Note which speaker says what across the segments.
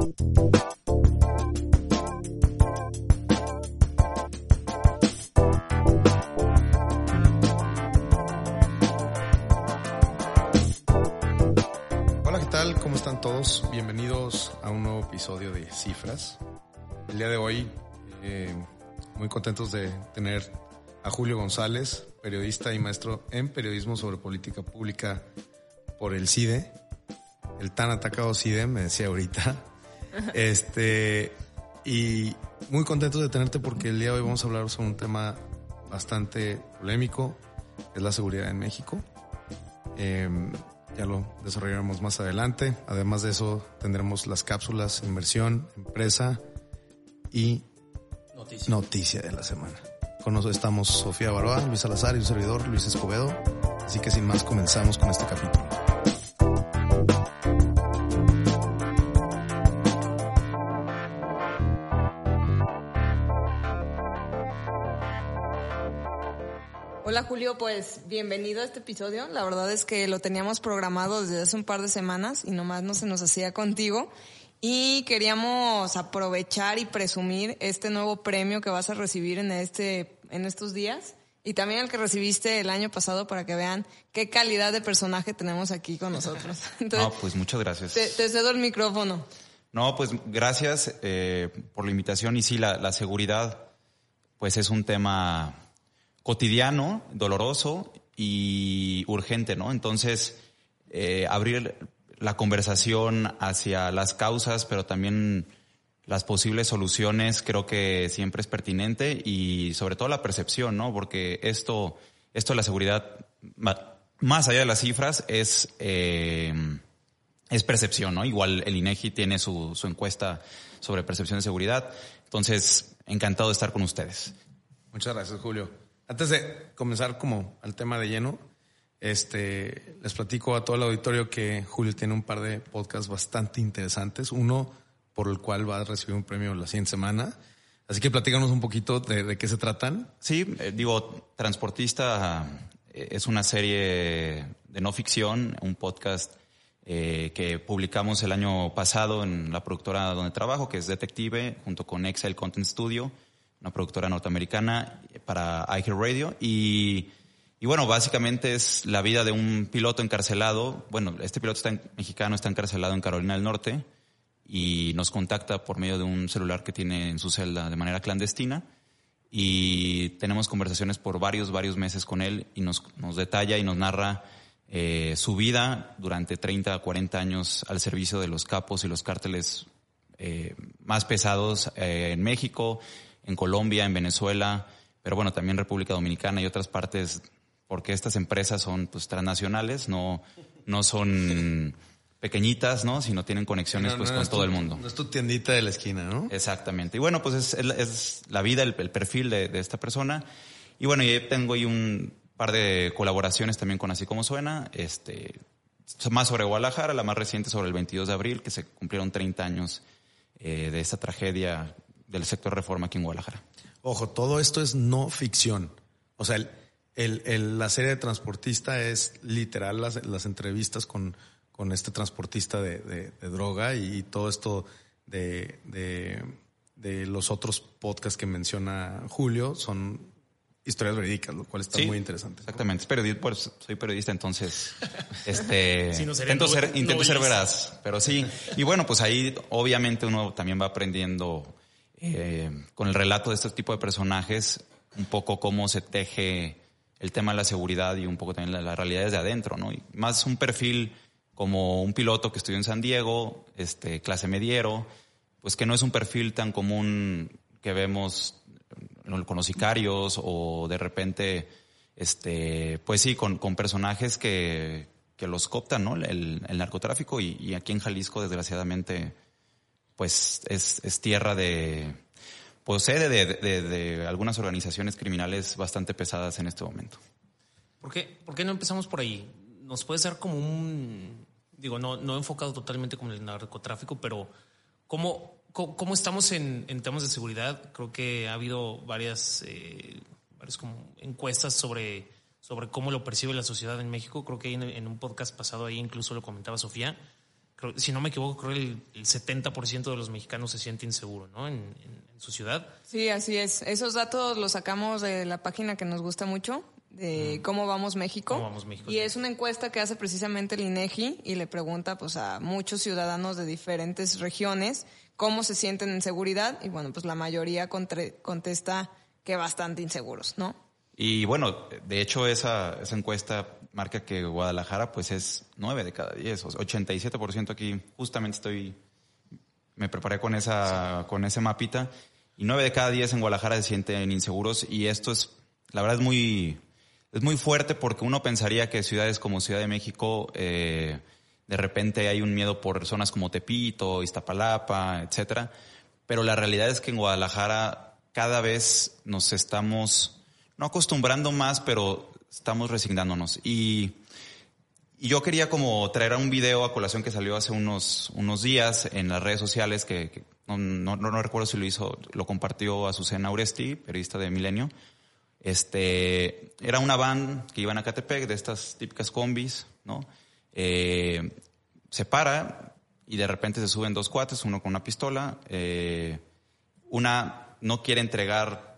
Speaker 1: Hola, ¿qué tal? ¿Cómo están todos? Bienvenidos a un nuevo episodio de Cifras. El día de hoy, eh, muy contentos de tener a Julio González, periodista y maestro en periodismo sobre política pública por el CIDE, el tan atacado CIDE, me decía ahorita. Este, y muy contentos de tenerte porque el día de hoy vamos a hablar sobre un tema bastante polémico, que es la seguridad en México. Em, ya lo desarrollaremos más adelante. Además de eso, tendremos las cápsulas, inversión, empresa y
Speaker 2: Noticia.
Speaker 1: noticia de la semana. Con nosotros estamos Sofía Baroa, Luis Salazar y un servidor, Luis Escobedo. Así que sin más, comenzamos con este capítulo.
Speaker 3: Pues bienvenido a este episodio. La verdad es que lo teníamos programado desde hace un par de semanas y nomás no se nos hacía contigo. Y queríamos aprovechar y presumir este nuevo premio que vas a recibir en este, en estos días. Y también el que recibiste el año pasado para que vean qué calidad de personaje tenemos aquí con nosotros. Entonces,
Speaker 2: No, pues muchas gracias.
Speaker 3: te, te cedo el micrófono.
Speaker 2: No, pues gracias eh, por la invitación y sí, la, la seguridad pues es un tema cotidiano, doloroso y urgente, ¿no? Entonces, eh, abrir la conversación hacia las causas, pero también las posibles soluciones, creo que siempre es pertinente y sobre todo la percepción, ¿no? Porque esto, esto de la seguridad, más allá de las cifras, es, eh, es percepción, ¿no? Igual el INEGI tiene su, su encuesta sobre percepción de seguridad. Entonces, encantado de estar con ustedes.
Speaker 1: Muchas gracias, Julio. Antes de comenzar como al tema de lleno, este, les platico a todo el auditorio que Julio tiene un par de podcasts bastante interesantes. Uno por el cual va a recibir un premio la siguiente semana. Así que platícanos un poquito de, qué se tratan.
Speaker 2: Sí, eh, digo, Transportista eh, es una serie de no ficción, un podcast eh, que publicamos el año pasado en la productora donde trabajo, que es Detective, junto con Excel Content Studio, una productora norteamericana para iHeartRadio. Y, y bueno, básicamente es la vida de un piloto encarcelado. Bueno, este piloto está mexicano está encarcelado en Carolina del Norte y nos contacta por medio de un celular que tiene en su celda de manera clandestina y tenemos conversaciones por varios, varios meses con él y nos, nos detalla y nos narra eh, su vida durante 30, 40 años al servicio de los capos y los cárteles eh, más pesados eh, en México, en Colombia, en Venezuela, pero bueno, también República Dominicana y otras partes, porque estas empresas son pues transnacionales, no, no son pequeñitas, ¿no? Sino tienen conexiones
Speaker 1: No,
Speaker 2: pues
Speaker 1: no,
Speaker 2: con todo
Speaker 1: tu-
Speaker 2: el mundo.
Speaker 1: No es tu tiendita de la esquina, ¿no?
Speaker 2: Exactamente. Y bueno, pues es, es- es la vida, el, el perfil de, de esta persona. Y bueno, yo tengo ahí un par de colaboraciones también con Así Como Suena, este, más sobre Guadalajara, la más reciente sobre el 22 de abril, que se cumplieron 30 años eh, de esta tragedia del sector reforma aquí en Guadalajara.
Speaker 1: Ojo, todo esto es no ficción. O sea, el, el- el- la serie de transportista es literal las, las entrevistas con, con este transportista de, de- de droga y, todo esto de, de, de los otros podcasts que menciona Julio son historias verídicas, lo cual está
Speaker 2: Sí,
Speaker 1: muy interesante.
Speaker 2: Exactamente. Pues, soy periodista, entonces este,
Speaker 4: Sí, no sería
Speaker 2: intento, ser, intento ser veraz. Pero sí. Y bueno, pues ahí obviamente uno también va aprendiendo eh, con el relato de este tipo de personajes un poco cómo se teje el tema de la seguridad y un poco también la, la realidad desde adentro, ¿no? Y más un perfil como un piloto que estudió en San Diego, este, clase mediero, pues que no es un perfil tan común que vemos con los sicarios o de repente, este, pues sí, con, personajes que, los cooptan, ¿no? El, el narcotráfico y, y aquí en Jalisco, desgraciadamente, pues es, tierra de, pues sede de, de- algunas organizaciones criminales bastante pesadas en este momento.
Speaker 4: ¿Por qué, por qué no empezamos por ahí? ¿Nos puedes dar como un, digo, no, no enfocado totalmente como el narcotráfico, pero cómo, cómo, estamos en, temas de seguridad? Creo que ha habido varias, eh, varias como encuestas sobre, sobre cómo lo percibe la sociedad en México. Creo que en, en un podcast pasado ahí incluso lo comentaba Sofía. Si no me equivoco, creo que el, el 70% de los mexicanos se siente inseguro, ¿no? En, en, su ciudad.
Speaker 3: Sí, así es. Esos datos los sacamos de la página que nos gusta mucho, de cómo vamos México.
Speaker 4: ¿Cómo vamos México?
Speaker 3: Y es una encuesta que hace precisamente el INEGI y le pregunta pues a muchos ciudadanos de diferentes regiones cómo se sienten en seguridad y bueno, pues la mayoría contesta que bastante inseguros, ¿no?
Speaker 2: Y bueno, de hecho esa, esa encuesta marca que Guadalajara pues es 9 de cada 10, o sea, 87% aquí, justamente estoy, me preparé con, esa, con ese mapita, y 9 de cada 10 en Guadalajara se sienten inseguros. Y esto es, la verdad es muy, es muy fuerte porque uno pensaría que ciudades como Ciudad de México, eh, de repente hay un miedo por zonas como Tepito, Iztapalapa, etcétera. Pero la realidad es que en Guadalajara cada vez nos estamos, no acostumbrando más, pero estamos resignándonos. Y, yo quería como traer un video a colación que salió hace unos, unos días en las redes sociales, que, no, no, recuerdo si lo hizo, lo compartió Azucena Uresti, periodista de Milenio, este, era una van que iba a Catepec, de estas típicas combis, ¿no? Eh, se para y de repente se suben dos cuates, uno con una pistola, eh, una no quiere entregar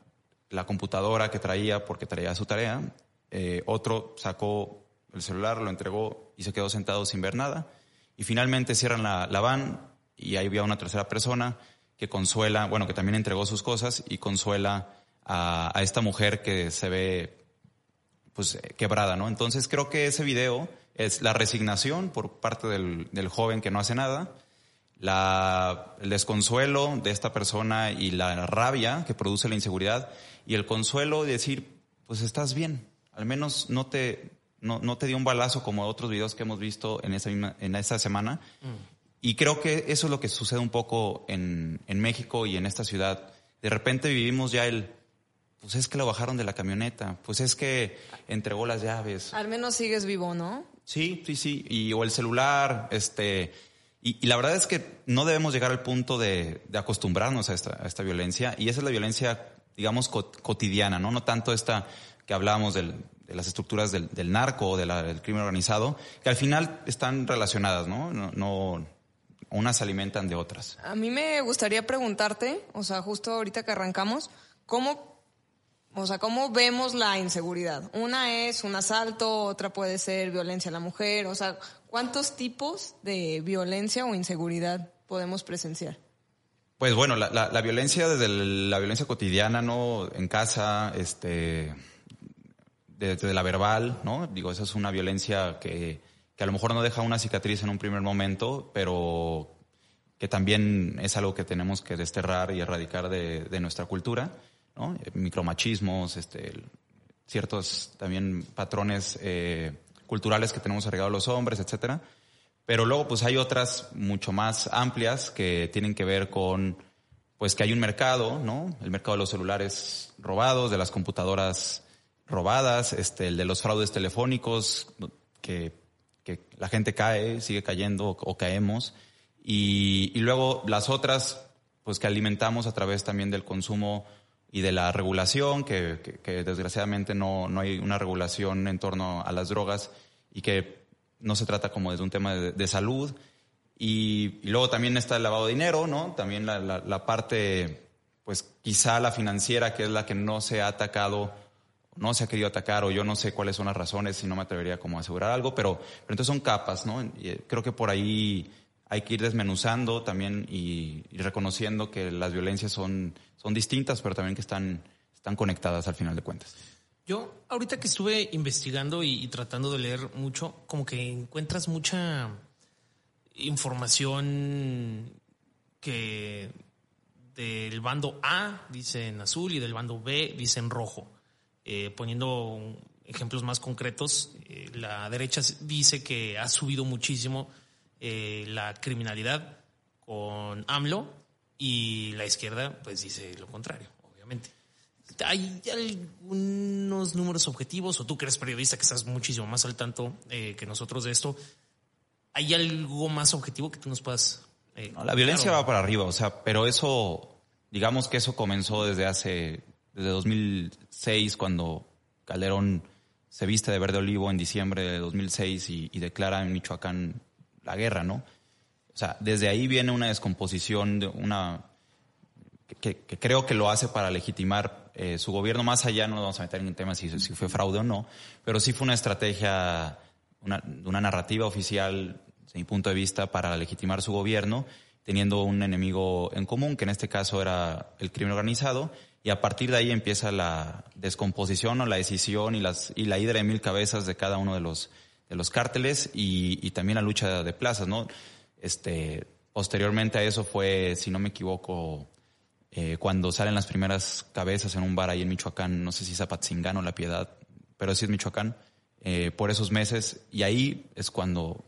Speaker 2: la computadora que traía porque traía su tarea, eh, otro sacó el celular, lo entregó y se quedó sentado sin ver nada, y finalmente cierran la, la van y ahí había una tercera persona que consuela, bueno, que también entregó sus cosas y consuela a, esta mujer que se ve pues quebrada, ¿no? Entonces creo que ese video es la resignación por parte del, joven que no hace nada, la, el desconsuelo de esta persona y la rabia que produce la inseguridad y el consuelo de decir, pues estás bien, al menos no te, no, no te dio un balazo como otros videos que hemos visto en esa, en esa semana. Mm. Y creo que eso es lo que sucede un poco en, en México y en esta ciudad. De repente vivimos ya el, pues es que lo bajaron de la camioneta, pues es que entregó las llaves.
Speaker 3: Al menos sigues vivo, ¿no?
Speaker 2: Sí, sí, sí. Y, o el celular, este. Y, la verdad es que no debemos llegar al punto de, acostumbrarnos a esta, violencia. Y esa es la violencia, digamos, cotidiana, ¿no? No tanto esta que hablábamos de las estructuras del, narco o del crimen organizado, que al final están relacionadas, ¿no? No, unas se alimentan de otras.
Speaker 3: A mí me gustaría preguntarte, o sea, justo ahorita que arrancamos, ¿cómo o sea, ¿cómo vemos la inseguridad? Una es un asalto, otra puede ser violencia a la mujer. O sea, ¿cuántos tipos de violencia o inseguridad podemos presenciar?
Speaker 2: Pues bueno, la, violencia desde la violencia cotidiana, ¿no? En casa, este, desde la verbal, ¿no? Digo, esa es una violencia que, que a lo mejor no deja una cicatriz en un primer momento, pero que también es algo que tenemos que desterrar y erradicar de, nuestra cultura. ¿no? micromachismos, este, ciertos también patrones eh, culturales que tenemos arreglados los hombres, etcétera. Pero luego pues hay otras mucho más amplias que tienen que ver con pues que hay un mercado, ¿no? El mercado de los celulares robados, de las computadoras robadas, este, el de los fraudes telefónicos, que, que la gente cae, sigue cayendo o, caemos. Y, y, luego las otras, pues que alimentamos a través también del consumo y de la regulación, que, que, desgraciadamente no, no, hay una regulación en torno a las drogas y que no se trata como de un tema de, salud. Y, y, luego también está el lavado de dinero, ¿no? También la, la, la, parte, pues quizá la financiera, que es la que no se ha atacado, no se ha querido atacar, o yo no sé cuáles son las razones y no me atrevería como a asegurar algo, pero, pero entonces son capas, ¿no? Y eh, creo que por ahí hay que ir desmenuzando también y, reconociendo que las violencias son, son distintas, pero también que están, están conectadas al final de cuentas.
Speaker 4: Yo, ahorita que estuve investigando y, tratando de leer mucho, como que encuentras mucha información que del bando A dice en azul y del bando B dice en rojo. Eh, poniendo ejemplos más concretos, eh, la derecha dice que ha subido muchísimo eh, la criminalidad con AMLO y la izquierda pues dice lo contrario, obviamente. ¿Hay algunos números objetivos o tú que eres periodista que estás muchísimo más al tanto eh, que nosotros de esto? ¿Hay algo más objetivo que tú nos puedas...
Speaker 2: Eh, la violencia va para arriba, o sea, pero eso, digamos que eso comenzó desde hace, desde 2006 cuando Calderón se viste de verde olivo en diciembre de 2006 y, y declara en Michoacán la guerra, ¿no? O sea, desde ahí viene una descomposición, de una que, creo que lo hace para legitimar eh, su gobierno. Más allá, no nos vamos a meter en el tema si, si fue fraude o no, pero sí fue una estrategia, una, una narrativa oficial, desde mi punto de vista, para legitimar su gobierno, teniendo un enemigo en común, que en este caso era el crimen organizado, y a partir de ahí empieza la descomposición o la decisión y, las, y la hidra de mil cabezas de cada uno de los, de los cárteles y, y también la lucha de plazas, ¿no? Este, posteriormente a eso fue, si no me equivoco, eh, cuando salen las primeras cabezas en un bar ahí en Michoacán, no sé si Zapatzingán o La Piedad, pero sí es Michoacán, eh, por esos meses, y ahí es cuando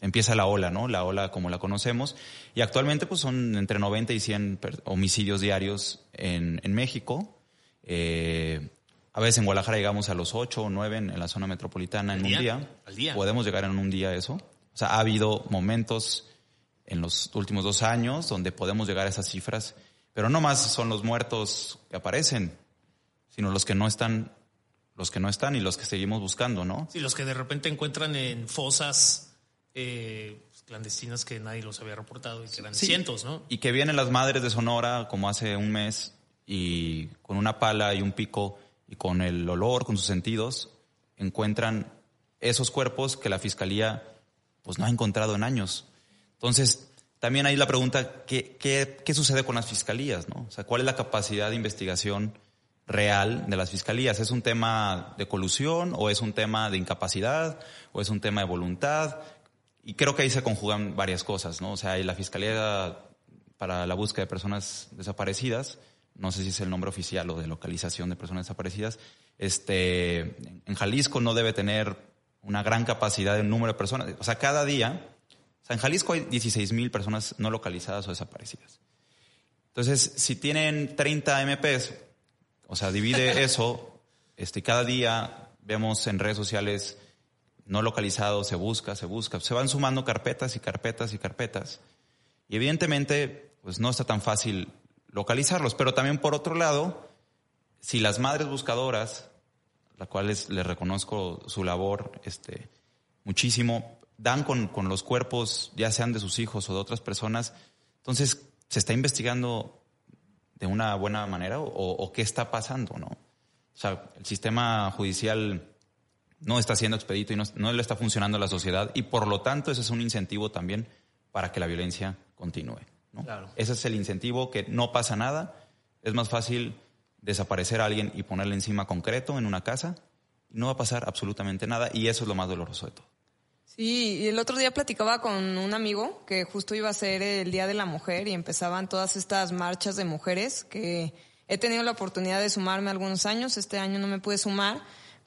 Speaker 2: empieza la ola, ¿no? La ola como la conocemos. Y actualmente pues son entre 90 y 100 homicidios diarios en, en México. Eh, a veces en Guadalajara llegamos a los 8 o 9 en, la zona metropolitana en un día.
Speaker 4: ¿Al día?
Speaker 2: Podemos llegar en un día a eso. O sea, ha habido momentos en los últimos dos años donde podemos llegar a esas cifras pero no más son los muertos que aparecen, sino los que no están, los que no están y los que seguimos buscando, ¿no?
Speaker 4: Sí, los que de repente encuentran en fosas eh, clandestinas que nadie los había reportado y que eran cientos, ¿no?
Speaker 2: Y que vienen las madres de Sonora, como hace un mes, y con una pala y un pico y con el olor, con sus sentidos, encuentran esos cuerpos que la fiscalía pues no ha encontrado en años. Entonces, también hay la pregunta, ¿qué, ¿qué, qué, sucede con las fiscalías? ¿no? O sea, ¿cuál es la capacidad de investigación real de las fiscalías? ¿Es un tema de colusión o es un tema de incapacidad o es un tema de voluntad? Y creo que ahí se conjugan varias cosas, ¿no? O sea, hay la Fiscalía para la búsqueda de personas desaparecidas, no sé si es el nombre oficial o de localización de personas desaparecidas, este, en Jalisco no debe tener una gran capacidad de número de personas. O sea, cada día en Jalisco hay 16 mil personas no localizadas o desaparecidas. Entonces, si tienen 30 MPs, o sea, divide eso, este, cada día vemos en redes sociales no localizados, se busca, se busca, se van sumando carpetas y carpetas y carpetas. Y evidentemente, pues no está tan fácil localizarlos. Pero también por otro lado, si las madres buscadoras, las cuales les reconozco su labor este, muchísimo, dan con, con, los cuerpos, ya sean de sus hijos o de otras personas. Entonces, ¿se está investigando de una buena manera o, o, qué está pasando? ¿no? O sea, el sistema judicial no está siendo expedito y no, no, le está funcionando a la sociedad y por lo tanto ese es un incentivo también para que la violencia continúe. ¿no? Claro. Ese es el incentivo que no pasa nada. Es más fácil desaparecer a alguien y ponerle encima concreto en una casa no va a pasar absolutamente nada y eso es lo más doloroso de todo.
Speaker 3: Sí, y el otro día platicaba con un amigo que justo iba a ser el Día de la Mujer y empezaban todas estas marchas de mujeres que he tenido la oportunidad de sumarme algunos años, este año no me pude sumar,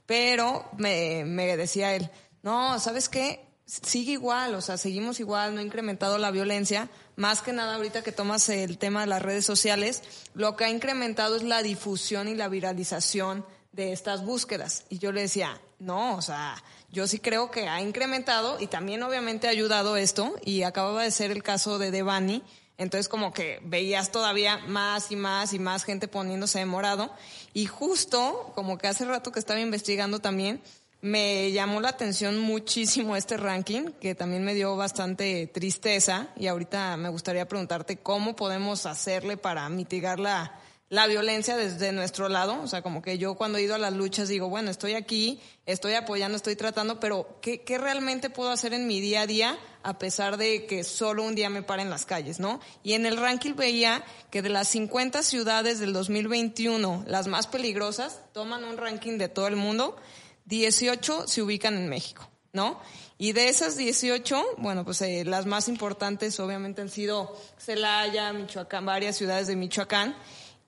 Speaker 3: pero me, me decía él, no, ¿sabes qué? Sigue igual, o sea, seguimos igual, no ha incrementado la violencia, más que nada ahorita que tomas el tema de las redes sociales, lo que ha incrementado es la difusión y la viralización de estas búsquedas. Y yo le decía, no, o sea, yo sí creo que ha incrementado y también obviamente ha ayudado esto y acababa de ser el caso de Devani. Entonces como que veías todavía más y más y más gente poniéndose de morado. Y justo, como que hace rato que estaba investigando también, me llamó la atención muchísimo este ranking, que también me dio bastante tristeza. Y ahorita me gustaría preguntarte cómo podemos hacerle para mitigar la, la violencia desde nuestro lado. O sea, como que yo cuando he ido a las luchas digo, bueno, estoy aquí, estoy apoyando, estoy tratando, pero ¿qué, realmente puedo hacer en mi día a día a pesar de que solo un día me paren las calles, ¿no? Y en el ranking veía que de las 50 ciudades del 2021, las más peligrosas, toman un ranking de todo el mundo, 18 se ubican en México, ¿no? Y de esas 18, bueno, pues eh, las más importantes obviamente han sido Celaya, Michoacán, varias ciudades de Michoacán.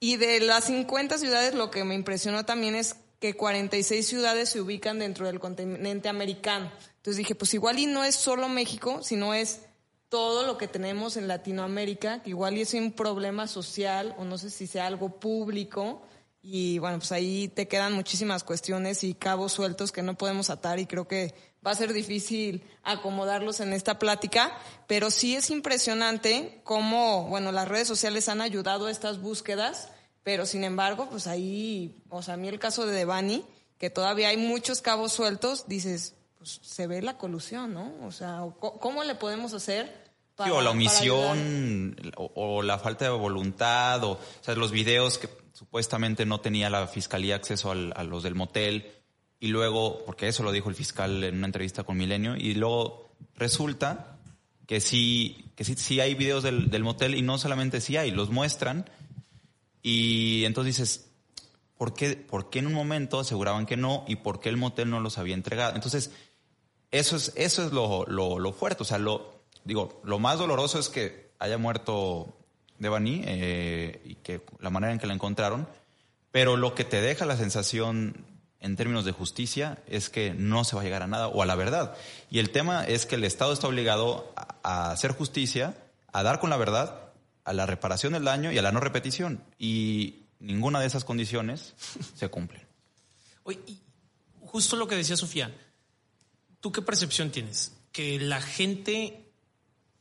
Speaker 3: Y de las 50 ciudades, lo que me impresionó también es que 46 ciudades se ubican dentro del continente americano. Entonces dije, pues igual y no es solo México, sino es todo lo que tenemos en Latinoamérica, que igual y es un problema social o no sé si sea algo público. Y bueno, pues ahí te quedan muchísimas cuestiones y cabos sueltos que no podemos atar y creo que va a ser difícil acomodarlos en esta plática, pero sí es impresionante cómo, bueno, las redes sociales han ayudado a estas búsquedas, pero sin embargo, pues ahí, o sea, a mí el caso de Devani, que todavía hay muchos cabos sueltos, dices, pues se ve la colusión, ¿no? O sea, ¿cómo le podemos hacer
Speaker 2: o la omisión o, la falta de voluntad, o, o, sea, los videos que supuestamente no tenía la fiscalía acceso a los del motel, y luego, porque eso lo dijo el fiscal en una entrevista con Milenio, y luego resulta que sí, que sí, sí hay videos del, del motel, y no solamente sí hay, los muestran, y entonces dices, ¿por qué, ¿por qué en un momento aseguraban que no y por qué el motel no los había entregado? Entonces, eso es, eso es lo, lo, lo fuerte, o sea, lo, digo, lo más doloroso es que haya muerto Devani eh, y que la manera en que la encontraron, pero lo que te deja la sensación en términos de justicia es que no se va a llegar a nada o a la verdad. Y el tema es que el Estado está obligado a, hacer justicia, a dar con la verdad, a la reparación del daño y a la no repetición. Y ninguna de esas condiciones se cumplen.
Speaker 4: Oye, justo lo que decía Sofía, ¿tú qué percepción tienes? Que la gente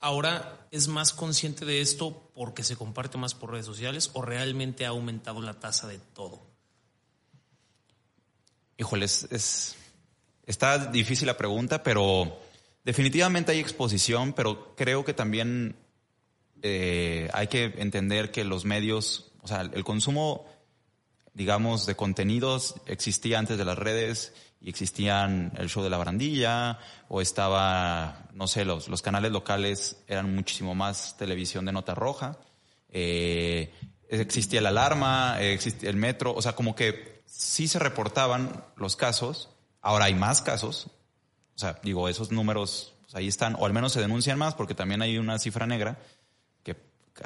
Speaker 4: ahora es más consciente de esto porque se comparte más por redes sociales o realmente ha aumentado la tasa de todo?
Speaker 2: Híjole, es, está difícil la pregunta, pero definitivamente hay exposición, pero creo que también eh, hay que entender que los medios, o sea, el consumo, digamos, de contenidos existía antes de las redes y existían el show de la barandilla o estaba, no sé, los, los canales locales eran muchísimo más televisión de nota roja. Eh, existía la alarma, existía el metro, o sea, como que sí se reportaban los casos, ahora hay más casos, o sea, digo, esos números pues, ahí están, o al menos se denuncian más porque también hay una cifra negra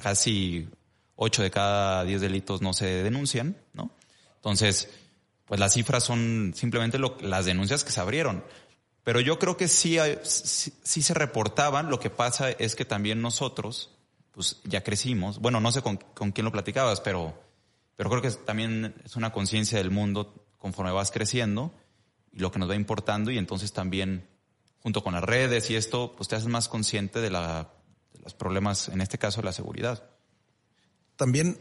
Speaker 2: casi 8 de cada 10 delitos no se denuncian, ¿no? Entonces, pues las cifras son simplemente las denuncias que se abrieron. Pero yo creo que sí, sí, se reportaban, lo que pasa es que también nosotros, pues ya crecimos, bueno, no sé con, quién lo platicabas, pero, pero creo que también es una conciencia del mundo conforme vas creciendo y lo que nos va importando y entonces también junto con las redes y esto, pues te haces más consciente de, la, de los problemas, en este caso, de la seguridad.
Speaker 1: También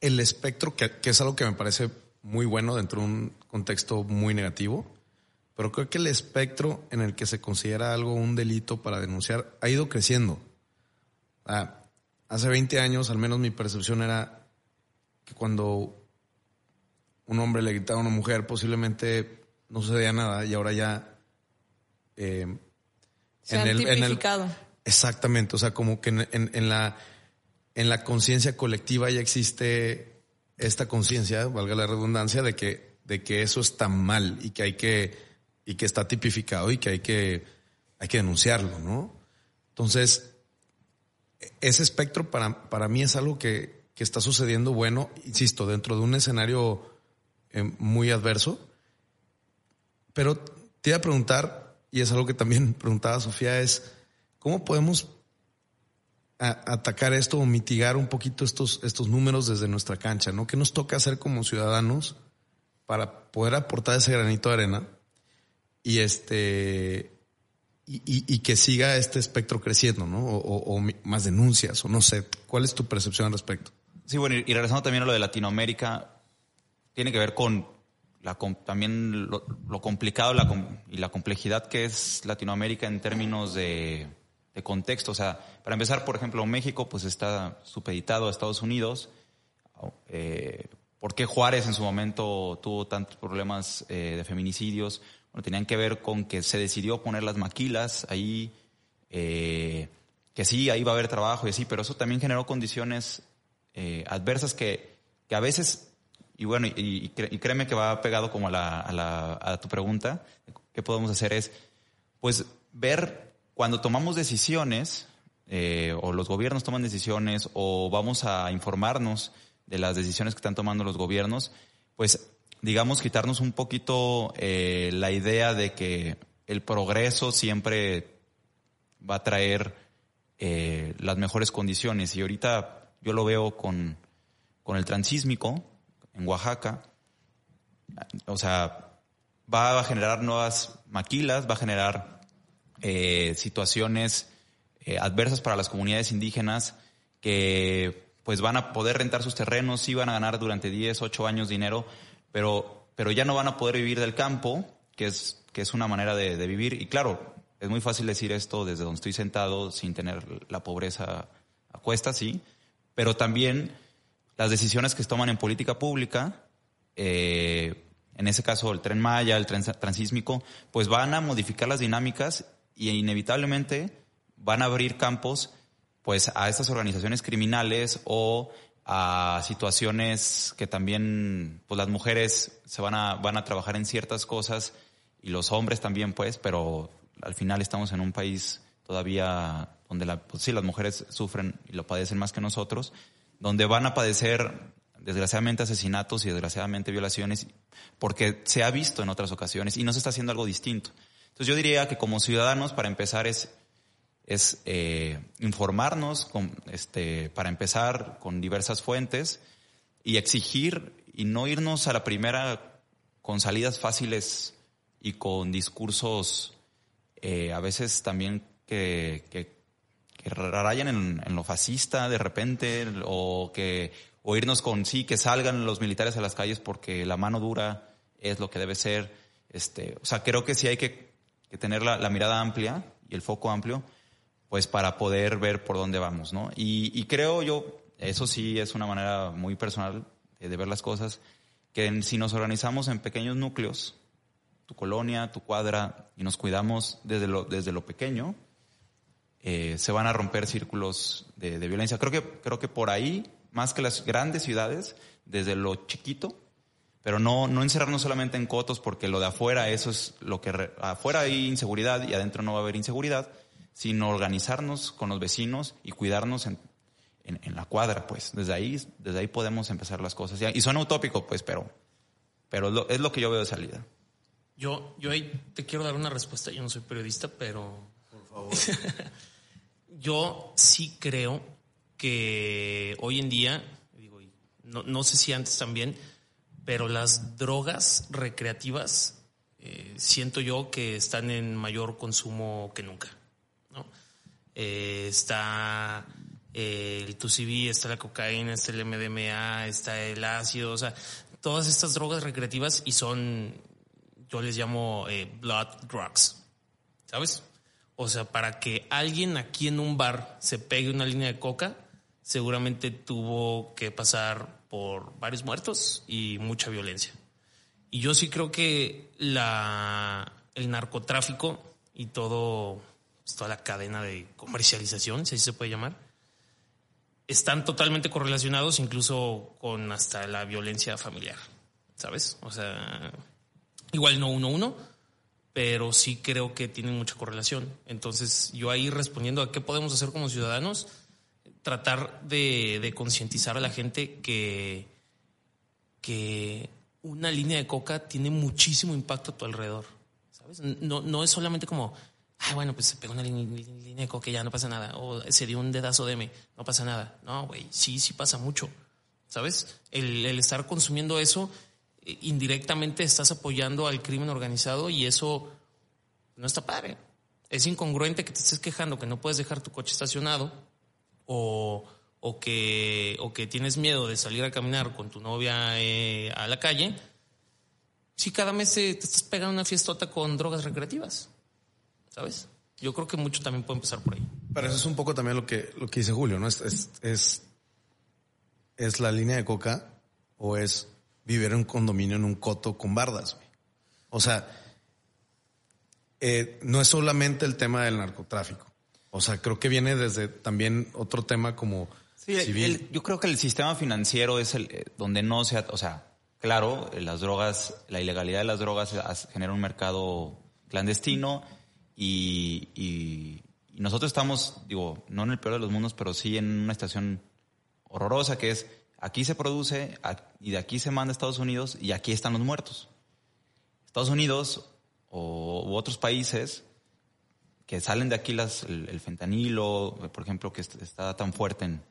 Speaker 1: el espectro, que, que es algo que me parece muy bueno dentro de un contexto muy negativo, pero creo que el espectro en el que se considera algo un delito para denunciar ha ido creciendo. Ah, hace 20 años, al menos mi percepción era que cuando un hombre le gritaba a una mujer, posiblemente no sucedía nada y ahora ya...
Speaker 3: Eh, se en, el,
Speaker 1: exactamente, o sea, como que en, la, en la conciencia colectiva ya existe esta conciencia, valga la redundancia, de que, de que eso está mal y que hay que, y que está tipificado y que hay que, hay que denunciarlo, ¿no? Entonces, ese espectro para, para mí es algo que, que está sucediendo, bueno, insisto, dentro de un escenario eh, muy adverso. Pero te iba a preguntar, y es algo que también preguntaba Sofía, es cómo podemos atacar esto o mitigar un poquito estos, estos números desde nuestra cancha, ¿no? ¿Qué nos toca hacer como ciudadanos para poder aportar ese granito de arena y este y, que siga este espectro creciendo, ¿no? O, más denuncias, o no sé. ¿Cuál es tu percepción al respecto?
Speaker 2: Sí, bueno, y regresando también a lo de Latinoamérica, tiene que ver con la, también lo, lo complicado y la complejidad que es Latinoamérica en términos de de contexto. O sea, para empezar, por ejemplo, México pues está supeditado a Estados Unidos. Eh, ¿Por qué Juárez en su momento tuvo tantos problemas eh, de feminicidios? Bueno, tenían que ver con que se decidió poner las maquilas ahí, eh, que sí, ahí va a haber trabajo y así, pero eso también generó condiciones eh, adversas que, que a veces, y bueno, y, créeme que va pegado como a, la, a, tu pregunta, ¿qué podemos hacer? Es, pues, ver cuando tomamos decisiones, eh, o los gobiernos toman decisiones, o vamos a informarnos de las decisiones que están tomando los gobiernos, pues digamos quitarnos un poquito eh, la idea de que el progreso siempre va a traer eh, las mejores condiciones. Y ahorita yo lo veo con, con el transísmico en Oaxaca. O sea, va a generar nuevas maquilas, va a generar eh, situaciones eh, adversas para las comunidades indígenas que pues van a poder rentar sus terrenos, sí van a ganar durante 10, 8 años dinero, pero, pero ya no van a poder vivir del campo, que es, que es una manera de, vivir. Y claro, Es muy fácil decir esto desde donde estoy sentado sin tener la pobreza a cuesta, sí, pero también las decisiones que se toman en política pública, eh, en ese caso el tren Maya, el tren transísmico, pues van a modificar las dinámicas y inevitablemente van a abrir campos pues a estas organizaciones criminales o a situaciones que también pues las mujeres se van a van a trabajar en ciertas cosas y los hombres también pues pero al final estamos en un país todavía donde la, pues, sí las mujeres sufren y lo padecen más que nosotros donde van a padecer desgraciadamente asesinatos y desgraciadamente violaciones porque se ha visto en otras ocasiones y no se está haciendo algo distinto entonces yo diría que como ciudadanos para empezar es es eh, informarnos con, este, para empezar con diversas fuentes y exigir y no irnos a la primera con salidas fáciles y con discursos eh, a veces también que, que, rayan en, lo fascista de repente o que o irnos con sí que salgan los militares a las calles porque la mano dura es lo que debe ser este o sea creo que sí hay que, tener la mirada amplia y el foco amplio pues para poder ver por dónde vamos, ¿no? Y, creo yo, eso sí es una manera muy personal de, ver las cosas, que si nos organizamos en pequeños núcleos, tu colonia, tu cuadra, y nos cuidamos desde lo, desde lo pequeño, eh, se van a romper círculos de, violencia. Creo que, creo que por ahí, más que las grandes ciudades, desde lo chiquito, pero no, no encerrarnos solamente en cotos, porque lo de afuera, eso es lo que, afuera hay inseguridad y adentro no va a haber inseguridad, sino organizarnos con los vecinos y cuidarnos en, en, la cuadra, pues. Desde ahí, desde ahí podemos empezar las cosas. Y suena utópico, pues, pero, pero es lo que yo veo de salida.
Speaker 4: Yo, yo ahí te quiero dar una respuesta. Yo no soy periodista, pero. Por favor. yo sí creo que hoy en día, digo, no, no sé si antes también, pero las drogas recreativas eh, siento yo que están en mayor consumo que nunca. Eh, está eh, el TUCB, está la cocaína, está el MDMA, está el ácido, o sea, todas estas drogas recreativas y son, yo les llamo blood drugs, ¿sabes? O sea, para que alguien aquí en un bar se pegue una línea de coca, seguramente tuvo que pasar por varios muertos y mucha violencia. Y yo sí creo que la, el narcotráfico y todo pues, toda la cadena de comercialización, si así se puede llamar, están totalmente correlacionados incluso con hasta la violencia familiar, ¿sabes? O sea, igual no uno uno, pero sí creo que tienen mucha correlación. Entonces, yo ahí respondiendo a qué podemos hacer como ciudadanos, tratar de, concientizar a la gente que, que una línea de coca tiene muchísimo impacto a tu alrededor, ¿sabes? No, no es solamente como, ah, bueno, pues se pegó una línea de coque, ya no pasa nada. O se dio un dedazo de M, no pasa nada. No, güey, sí, sí pasa mucho. ¿Sabes? El, estar consumiendo eso, eh, indirectamente estás apoyando al crimen organizado y eso no está padre. Es incongruente que te estés quejando que no puedes dejar tu coche estacionado o, o, que, o que tienes miedo de salir a caminar con tu novia eh, a la calle si cada mes te, te estás pegando una fiestota con drogas recreativas. ¿sabes? Yo creo que mucho también puede empezar por ahí.
Speaker 1: Pero eso es un poco también lo que, lo que dice Julio, ¿no? Es, es, es, la línea de coca o es vivir en un condominio en un coto con bardas. O sea, eh, no es solamente el tema del narcotráfico. O sea, creo que viene desde también otro tema como
Speaker 2: civil. yo creo que el sistema financiero es el eh, donde no se, o sea, claro, las drogas, la ilegalidad de las drogas genera un mercado clandestino y, nosotros estamos, digo, no en el peor de los mundos, pero sí en una estación horrorosa que es, aquí se produce y de aquí se manda a Estados Unidos y aquí están los muertos. Estados Unidos o, u otros países que salen de aquí las, el, fentanilo, por ejemplo, que está tan fuerte en,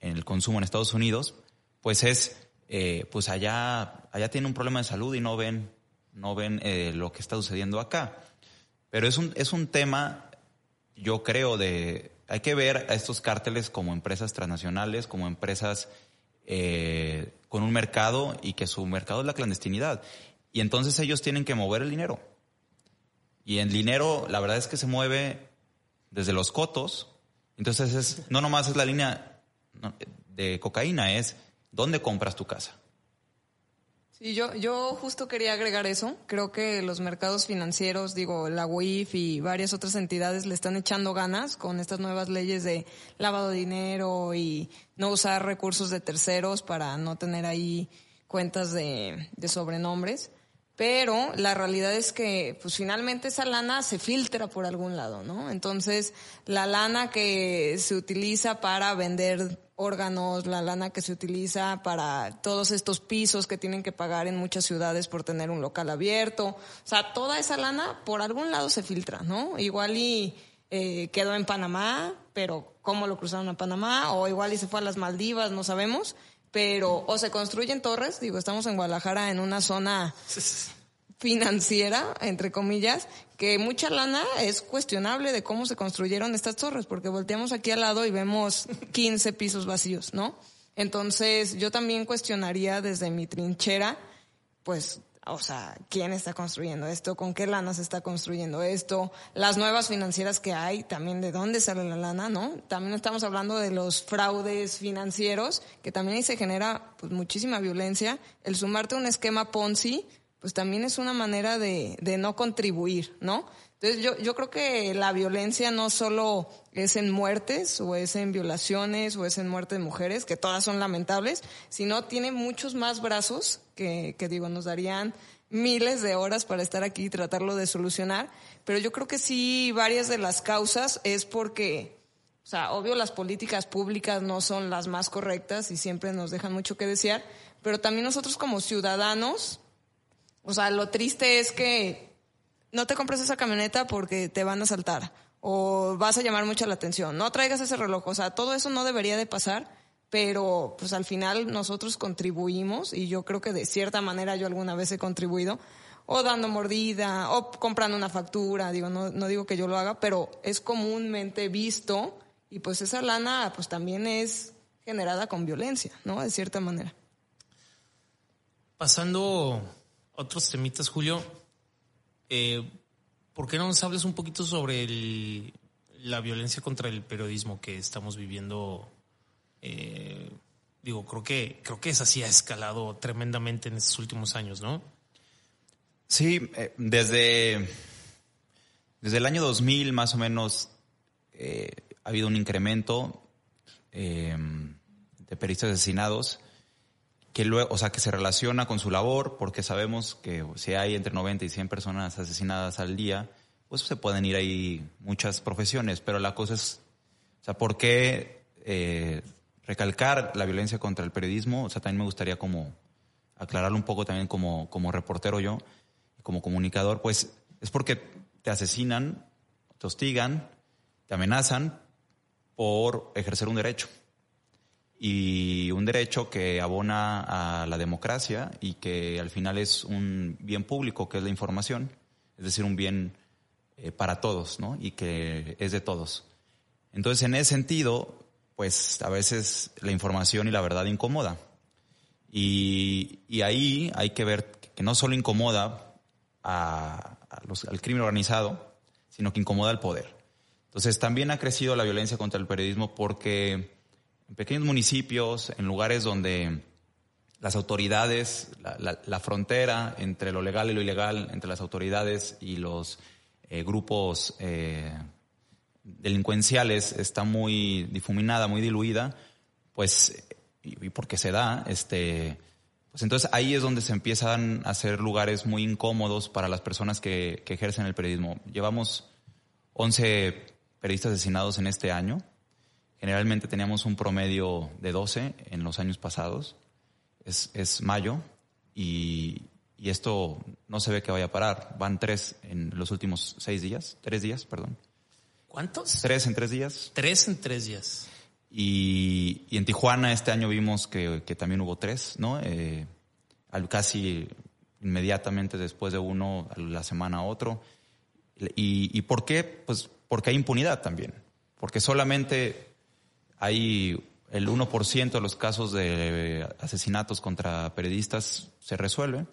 Speaker 2: el consumo en Estados Unidos, pues es, eh, pues allá, allá tienen un problema de salud y no ven, no ven eh, lo que está sucediendo acá. Pero es un, es un tema, yo creo, de... Hay que ver a estos cárteles como empresas transnacionales, como empresas eh, con un mercado y que su mercado es la clandestinidad. Y entonces ellos tienen que mover el dinero. Y en dinero, la verdad es que se mueve desde los cotos. Entonces, es, no nomás es la línea de cocaína, es dónde compras tu casa.
Speaker 3: Sí, yo, yo justo quería agregar eso. Creo que los mercados financieros, digo, la UIF y varias otras entidades le están echando ganas con estas nuevas leyes de lavado de dinero y no usar recursos de terceros para no tener ahí cuentas de, de sobrenombres pero la realidad es que pues finalmente esa lana se filtra por algún lado, ¿no? Entonces, la lana que se utiliza para vender órganos, la lana que se utiliza para todos estos pisos que tienen que pagar en muchas ciudades por tener un local abierto, o sea, toda esa lana por algún lado se filtra, ¿no? Igual y eh, quedó en Panamá, pero cómo lo cruzaron a Panamá, o igual y se fue a las Maldivas, no sabemos pero o se construyen torres, digo, estamos en Guadalajara en una zona financiera, entre comillas, que mucha lana es cuestionable de cómo se construyeron estas torres, porque volteamos aquí al lado y vemos 15 pisos vacíos, ¿no? Entonces, yo también cuestionaría desde mi trinchera, pues o sea, quién está construyendo esto, con qué lana se está construyendo esto, las nuevas financieras que hay, también de dónde sale la lana, ¿no? También estamos hablando de los fraudes financieros, que también ahí se genera pues muchísima violencia. El sumarte a un esquema Ponzi, pues también es una manera de, de no contribuir, ¿no? Entonces yo, yo creo que la violencia no solo es en muertes o es en violaciones o es en muerte de mujeres, que todas son lamentables, sino tiene muchos más brazos que, que digo, nos darían miles de horas para estar aquí y tratarlo de solucionar. Pero yo creo que sí, varias de las causas es porque, o sea, obvio las políticas públicas no son las más correctas y siempre nos dejan mucho que desear, pero también nosotros como ciudadanos, o sea, lo triste es que no te compres esa camioneta porque te van a saltar o vas a llamar mucho la atención, no traigas ese reloj, o sea, todo eso no debería de pasar, pero pues al final nosotros contribuimos y yo creo que de cierta manera yo alguna vez he contribuido o dando mordida o comprando una factura, digo, no, no digo que yo lo haga, pero es comúnmente visto y pues esa lana pues también es generada con violencia, ¿no? De cierta manera.
Speaker 4: Pasando otros temitas, Julio, eh, ¿Por qué no nos hables un poquito sobre la violencia contra el periodismo que estamos viviendo? Eh, digo, creo que, creo que esa sí ha escalado tremendamente en estos últimos años, ¿no?
Speaker 2: Sí, eh, desde, desde el año 2000 más o menos ha habido un incremento de periodistas asesinados que luego, o sea, que se relaciona con su labor, porque sabemos que si hay entre 90 y 100 personas asesinadas al día, pues se pueden ir ahí muchas profesiones, pero la cosa es, o sea, ¿por qué eh, recalcar la violencia contra el periodismo? O sea, también me gustaría como aclararlo un poco también como, como reportero yo, como comunicador, pues es porque te asesinan, te hostigan, te amenazan por ejercer un derecho y un derecho que abona a la democracia y que al final es un bien público, que es la información, es decir, un bien eh, para todos, ¿no? Y que es de todos. Entonces, en ese sentido, pues a veces la información y la verdad incomoda. Y, ahí hay que ver que no solo incomoda a, al crimen organizado, sino que incomoda al poder. Entonces, también ha crecido la violencia contra el periodismo porque en pequeños municipios, en lugares donde las autoridades, la, frontera entre lo legal y lo ilegal, entre las autoridades y los eh, grupos eh, delincuenciales está muy difuminada, muy diluida, pues, y, porque se da, este, pues entonces ahí es donde se empiezan a hacer lugares muy incómodos para las personas que, que ejercen el periodismo. Llevamos 11 periodistas asesinados en este año Generalmente teníamos un promedio de 12 en los años pasados. Es, es mayo y, y, esto no se ve que vaya a parar. Van tres en los últimos seis días, tres días, perdón.
Speaker 4: ¿Cuántos?
Speaker 2: Tres en tres días.
Speaker 4: Tres en tres días.
Speaker 2: Y, y en Tijuana este año vimos que, que también hubo tres, ¿no? Eh, casi inmediatamente después de uno, la semana otro. Y, ¿Y por qué? Pues porque hay impunidad también. Porque solamente hay el 1% de los casos de asesinatos contra periodistas se resuelve.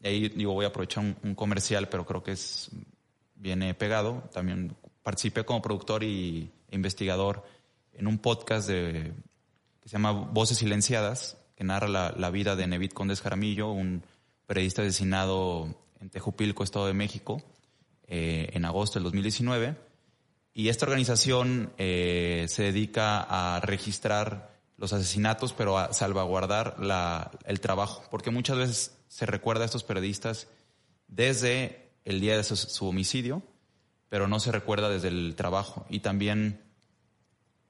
Speaker 2: Y ahí digo, voy a aprovechar un, comercial, pero creo que es viene pegado. También participé como productor y investigador en un podcast de, que se llama Voces Silenciadas, que narra la, vida de Nevid Condes Jaramillo, un periodista asesinado en Tejupilco, Estado de México, eh, en agosto del 2019. Y esta organización eh, se dedica a registrar los asesinatos, pero a salvaguardar el trabajo, porque muchas veces se recuerda a estos periodistas desde el día de su, su homicidio, pero no se recuerda desde el trabajo. Y también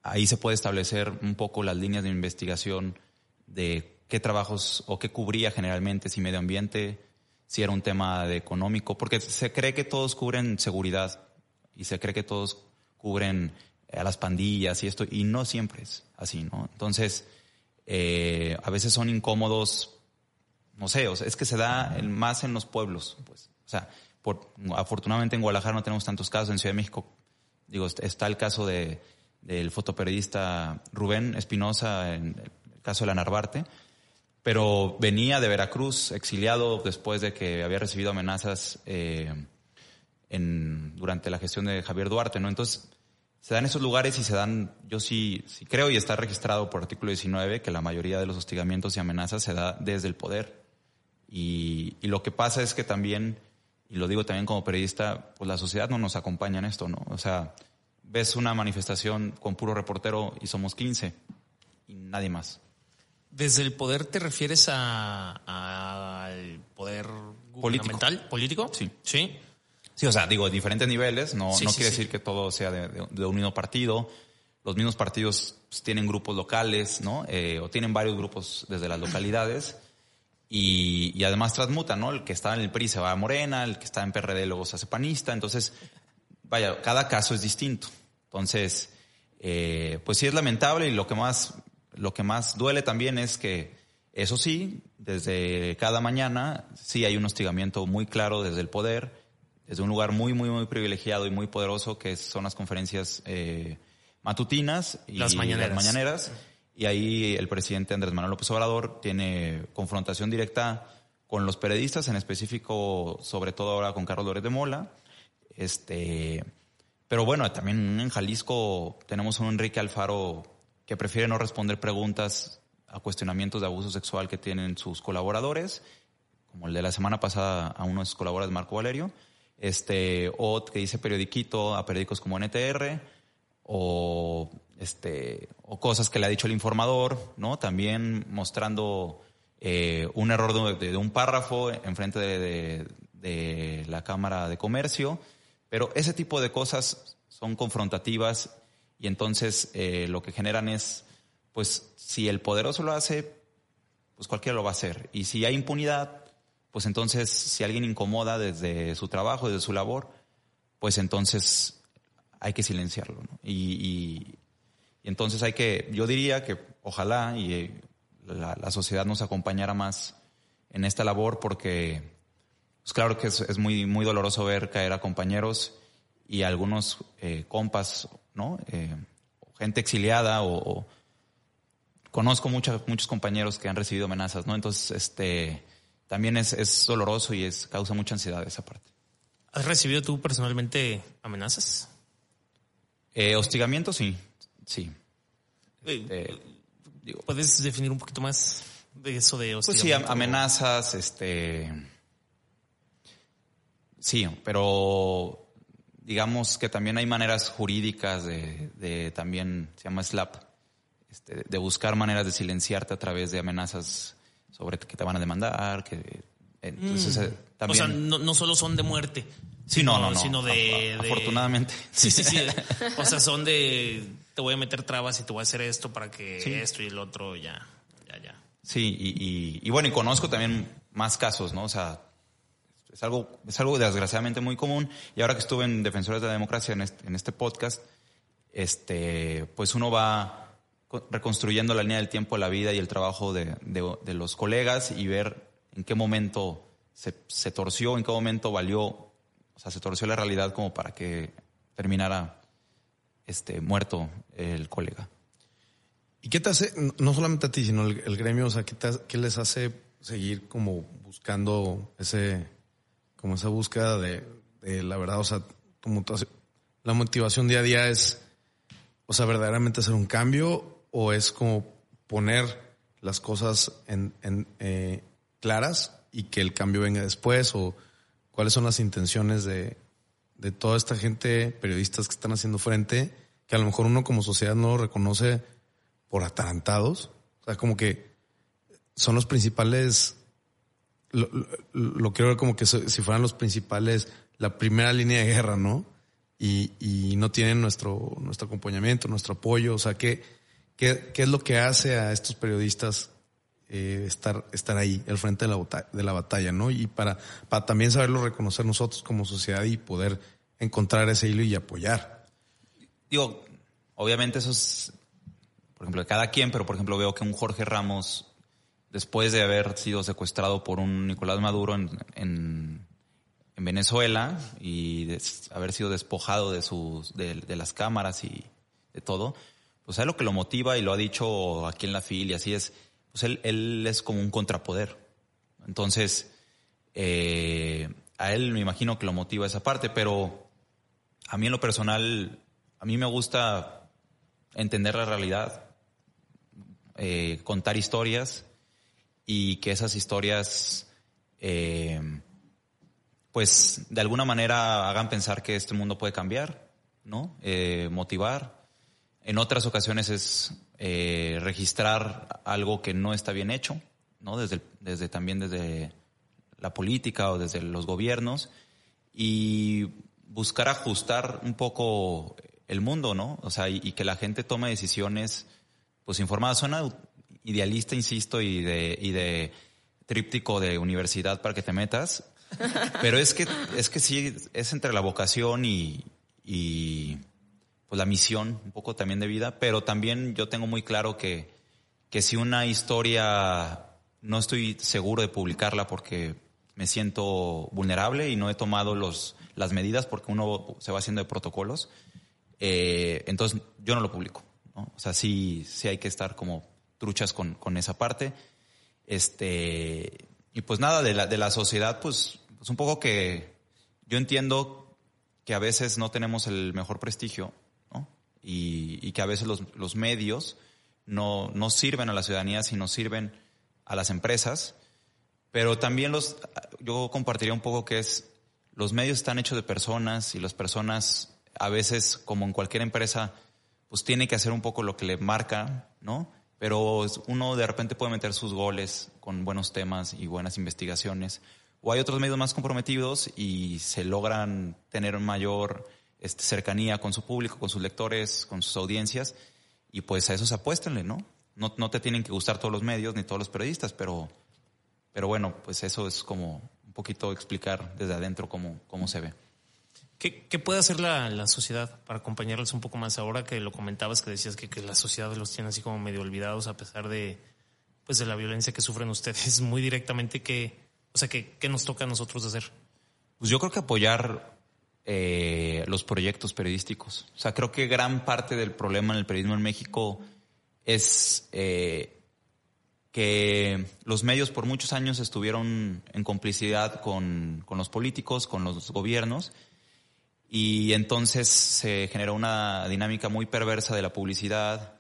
Speaker 2: ahí se puede establecer un poco las líneas de investigación de qué trabajos o qué cubría generalmente, si medio ambiente, si era un tema de económico, porque se cree que todos cubren seguridad y se cree que todos cubren a las pandillas y esto, y no siempre es así, ¿no? Entonces, eh, a veces son incómodos, no sé, o sea, es que se da más en los pueblos, pues. O sea, por, afortunadamente en Guadalajara no tenemos tantos casos, en Ciudad de México, digo, está el caso de, del fotoperiodista Rubén Espinosa, en el caso de la Narvarte, pero venía de Veracruz, exiliado después de que había recibido amenazas eh, durante la gestión de Javier Duarte, ¿no? Entonces, se dan esos lugares y se dan, yo sí, sí creo y está registrado por artículo 19 que la mayoría de los hostigamientos y amenazas se da desde el poder. Y, y, lo que pasa es que también, y lo digo también como periodista, pues la sociedad no nos acompaña en esto, ¿no? O sea, ves una manifestación con puro reportero y somos 15 y nadie más.
Speaker 4: ¿Desde el poder te refieres al poder gubernamental, político?
Speaker 2: Sí.
Speaker 4: Sí.
Speaker 2: Sí, o sea, digo, diferentes niveles, no,
Speaker 4: Sí,
Speaker 2: no
Speaker 4: sí,
Speaker 2: quiere
Speaker 4: sí.
Speaker 2: decir que todo sea de, de- de un mismo partido. Los mismos partidos pues, tienen grupos locales, ¿no? Eh, o tienen varios grupos desde las localidades. Y, y además transmutan, ¿no? El que está en el PRI se va a Morena, el que está en PRD luego se hace panista. Entonces, vaya, cada caso es distinto. Entonces, eh, pues sí es lamentable y lo que más, lo que más duele también es que, eso sí, desde cada mañana sí hay un hostigamiento muy claro desde el poder, desde un lugar muy, muy, muy privilegiado y muy poderoso que son las conferencias eh, matutinas y
Speaker 4: Las mañaneras.
Speaker 2: las mañaneras. Y ahí el presidente Andrés Manuel López Obrador tiene confrontación directa con los periodistas, en específico, sobre todo ahora con Carlos Lórez de Mola. Este, pero bueno, también en Jalisco tenemos un Enrique Alfaro que prefiere no responder preguntas a cuestionamientos de abuso sexual que tienen sus colaboradores, como el de la semana pasada a uno de sus colaboradores, Marco Valerio, este, o que dice periodiquito a periódicos como NTR, o este, o cosas que le ha dicho el informador, ¿no? También mostrando eh, un error de, un párrafo enfrente de, de la Cámara de Comercio, pero ese tipo de cosas son confrontativas y entonces eh, lo que generan es, pues, si el poderoso lo hace, pues cualquiera lo va a hacer. Y si hay impunidad, pues entonces si alguien incomoda desde su trabajo, desde su labor, pues entonces hay que silenciarlo. Y, y, entonces hay que, yo diría que ojalá y eh, la, sociedad nos acompañara más en esta labor porque, pues claro que es, muy, muy doloroso ver caer a compañeros y a algunos eh, compas, ¿no? Eh, gente exiliada o, o conozco mucha, muchos compañeros que han recibido amenazas, ¿no? Entonces, este, también es, es doloroso y es, causa mucha ansiedad esa parte.
Speaker 4: ¿Has recibido tú personalmente amenazas?
Speaker 2: Eh, hostigamiento, sí, sí. Digo,
Speaker 4: ¿Puedes definir un poquito más de eso de
Speaker 2: Pues sí,
Speaker 4: hostigamiento?
Speaker 2: am- amenazas, este. Sí, pero digamos que también hay maneras jurídicas de, de también, se llama SLAP, este, de buscar maneras de silenciarte a través de amenazas sobre que te van a demandar, que entonces eh,
Speaker 4: Mm. O sea,
Speaker 2: también.
Speaker 4: no, no solo son de muerte.
Speaker 2: Sí, no, no, no.
Speaker 4: Sino de,
Speaker 2: Af-
Speaker 4: de-
Speaker 2: afortunadamente.
Speaker 4: Sí, sí, sí. O sea, son de te voy a meter trabas y te voy a hacer esto para que
Speaker 2: Sí.
Speaker 4: esto y el otro ya, ya, ya.
Speaker 2: Sí, y, y, y bueno, y conozco también más casos, ¿no? O sea, es algo, es algo desgraciadamente muy común. Y ahora que estuve en Defensores de la Democracia en este, en este podcast, este, pues uno va reconstruyendo la línea del tiempo, la vida y el trabajo de, de, los colegas y ver en qué momento se, se torció, en qué momento valió, o sea, se torció la realidad como para que terminara este, muerto el colega.
Speaker 1: ¿Y qué te hace, no solamente a ti, sino el, gremio, o sea, ¿qué, te qué les hace seguir como buscando ese, como esa búsqueda de, la verdad, o sea, la motivación día a día es, o sea, verdaderamente hacer un cambio o es como poner las cosas en, eh, claras y que el cambio venga después o cuáles son las intenciones de, de toda esta gente, periodistas que están haciendo frente, que a lo mejor uno como sociedad no lo reconoce por atarantados. O sea, como que son los principales, lo, lo, quiero ver como que si fueran los principales, la primera línea de guerra, ¿no? Y, y no tienen nuestro, nuestro acompañamiento, nuestro apoyo. O sea, ¿qué, qué, qué es lo que hace a estos periodistas eh, estar, estar ahí, al frente de la, batalla, de la batalla, ¿no? Y para, para también saberlo reconocer nosotros como sociedad y poder encontrar ese hilo y apoyar.
Speaker 2: Digo, obviamente eso es, por ejemplo, de cada quien, pero por ejemplo veo que un Jorge Ramos, después de haber sido secuestrado por un Nicolás Maduro en, en, en Venezuela y haber sido despojado de, sus, de, de, las cámaras y de todo, pues es lo que lo motiva y lo ha dicho aquí en la fil y así es pues él, es como un contrapoder. Entonces, eh, a él me imagino que lo motiva esa parte, pero a mí en lo personal, a mí me gusta entender la realidad, eh, contar historias y que esas historias, eh, pues de alguna manera hagan pensar que este mundo puede cambiar, ¿no? motivar. En otras ocasiones es eh, registrar algo que no está bien hecho, ¿no? Desde, desde también desde la política o desde los gobiernos y buscar ajustar un poco el mundo, ¿no? O sea, y, que la gente tome decisiones pues informadas. Suena idealista, insisto, y de, y de tríptico de universidad para que te metas, pero es que, es que sí, es entre la vocación y, y pues la misión un poco también de vida, pero también yo tengo muy claro que, que si una historia no estoy seguro de publicarla porque me siento vulnerable y no he tomado los, las medidas porque uno se va haciendo de protocolos, eh, entonces yo no lo publico. O sea, sí, sí hay que estar como truchas con, con esa parte. Este, y pues nada, de la, de la sociedad, pues, pues un poco que yo entiendo que a veces no tenemos el mejor prestigio y, que a veces los, los medios no, no, sirven a la ciudadanía, sino sirven a las empresas. Pero también los, yo compartiría un poco que es, los medios están hechos de personas y las personas a veces, como en cualquier empresa, pues tiene que hacer un poco lo que le marca, ¿no? Pero uno de repente puede meter sus goles con buenos temas y buenas investigaciones. O hay otros medios más comprometidos y se logran tener mayor este, cercanía con su público, con sus lectores, con sus audiencias, y pues a eso se apuéstenle, ¿no? ¿no? No te tienen que gustar todos los medios ni todos los periodistas, pero, pero bueno, pues eso es como un poquito explicar desde adentro cómo, cómo se ve.
Speaker 4: ¿Qué, ¿Qué, puede hacer la, la, sociedad para acompañarles un poco más ahora que lo comentabas, que decías que, que, la sociedad los tiene así como medio olvidados a pesar de, pues de la violencia que sufren ustedes muy directamente? ¿Qué, o sea, ¿qué, qué nos toca a nosotros hacer?
Speaker 2: Pues yo creo que apoyar eh, los proyectos periodísticos. O sea, creo que gran parte del problema en el periodismo en México es eh, que los medios por muchos años estuvieron en complicidad con, con, los políticos, con los gobiernos, y entonces se generó una dinámica muy perversa de la publicidad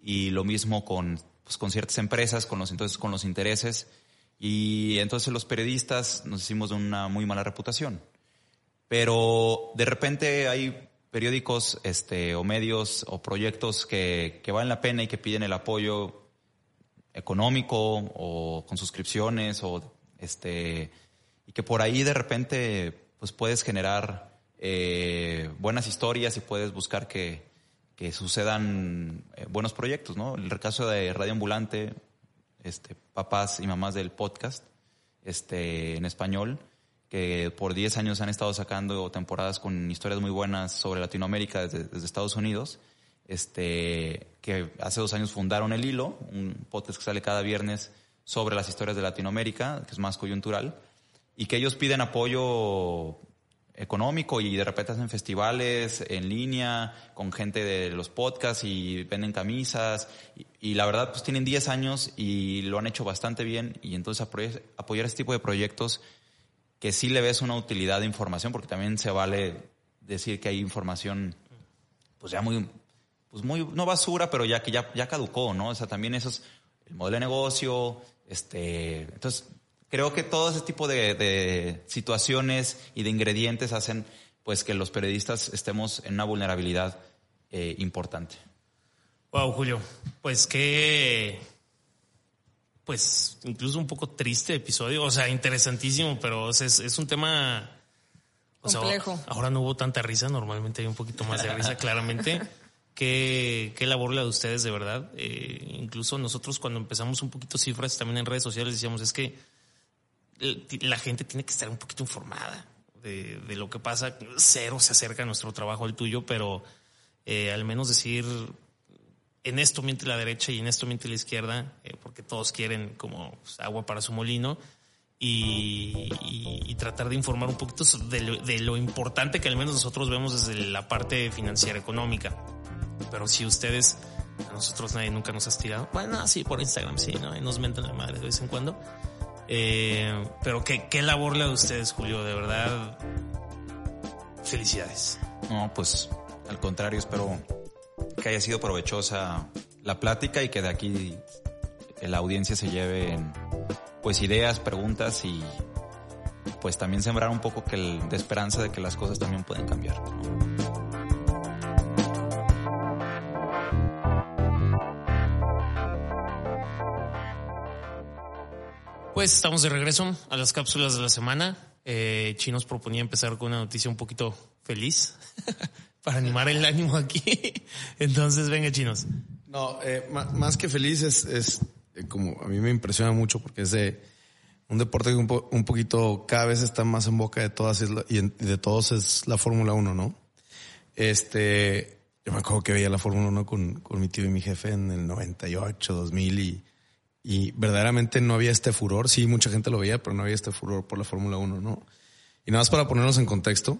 Speaker 2: y lo mismo con, pues, con ciertas empresas, con los, entonces con los intereses, y entonces los periodistas nos hicimos de una muy mala reputación pero de repente hay periódicos este, o medios o proyectos que, que valen la pena y que piden el apoyo económico o con suscripciones o este y que por ahí de repente pues puedes generar eh, buenas historias y puedes buscar que, que sucedan eh, buenos proyectos, ¿no? El caso de Radio Ambulante, este, papás y mamás del podcast, este, en español, que por 10 años han estado sacando temporadas con historias muy buenas sobre Latinoamérica desde, Estados Unidos, este, que hace dos años fundaron El Hilo, un podcast que sale cada viernes sobre las historias de Latinoamérica, que es más coyuntural, y que ellos piden apoyo económico y de repente hacen festivales en línea con gente de los podcasts y venden camisas. Y, y la verdad pues tienen 10 años y lo han hecho bastante bien. Y entonces apoyar, apoyar este tipo de proyectos que sí le ves una utilidad de información, porque también se vale decir que hay información, pues ya muy, pues muy, no basura, pero ya que ya, ya caducó, ¿no? O sea, también eso es el modelo de negocio, este, entonces creo que todo ese tipo de, de situaciones y de ingredientes hacen pues que los periodistas estemos en una vulnerabilidad eh, importante.
Speaker 4: Wow, Julio, pues qué, pues incluso un poco triste episodio, o sea, interesantísimo, pero es, es un tema
Speaker 3: complejo.
Speaker 4: ahora no hubo tanta risa, normalmente hay un poquito más de risa, claramente. Qué, qué labor la de ustedes, de verdad. Eh, incluso nosotros cuando empezamos un poquito cifras también en redes sociales decíamos, es que la gente tiene que estar un poquito informada de, de lo que pasa. Cero se acerca a nuestro trabajo al tuyo, pero eh, al menos decir en esto miente la derecha y en esto miente la izquierda, eh, porque todos quieren como pues, agua para su molino. Y, tratar de informar un poquito de lo, importante que al menos nosotros vemos desde la parte financiera económica. Pero si ustedes, a nosotros nadie nunca nos ha tirado, bueno, sí, por Instagram, sí, ¿no? Nos mentan la madre de vez en cuando. Eh, pero qué, qué labor la de ustedes, Julio, de verdad. Felicidades.
Speaker 2: No, pues al contrario, espero que haya sido provechosa la plática y que de aquí la audiencia se lleve pues ideas, preguntas y pues también sembrar un poco que el, de esperanza de que las cosas también pueden cambiar.
Speaker 4: Pues estamos de regreso a las cápsulas de la semana. Eh, Chinos proponía empezar con una noticia un poquito feliz para animar el ánimo aquí. Entonces, venga, Chinos.
Speaker 1: No, eh, más que feliz es, es eh, como a mí me impresiona mucho porque es de un deporte que un, un poquito cada vez está más en boca de todas y de todos es la Fórmula 1, ¿no? Este, yo me acuerdo que veía la Fórmula 1 con, con mi tío y mi jefe en el 98, 2000 y y verdaderamente no había este furor. Sí, mucha gente lo veía, pero no había este furor por la Fórmula 1, ¿no? Y nada más para ponernos en contexto,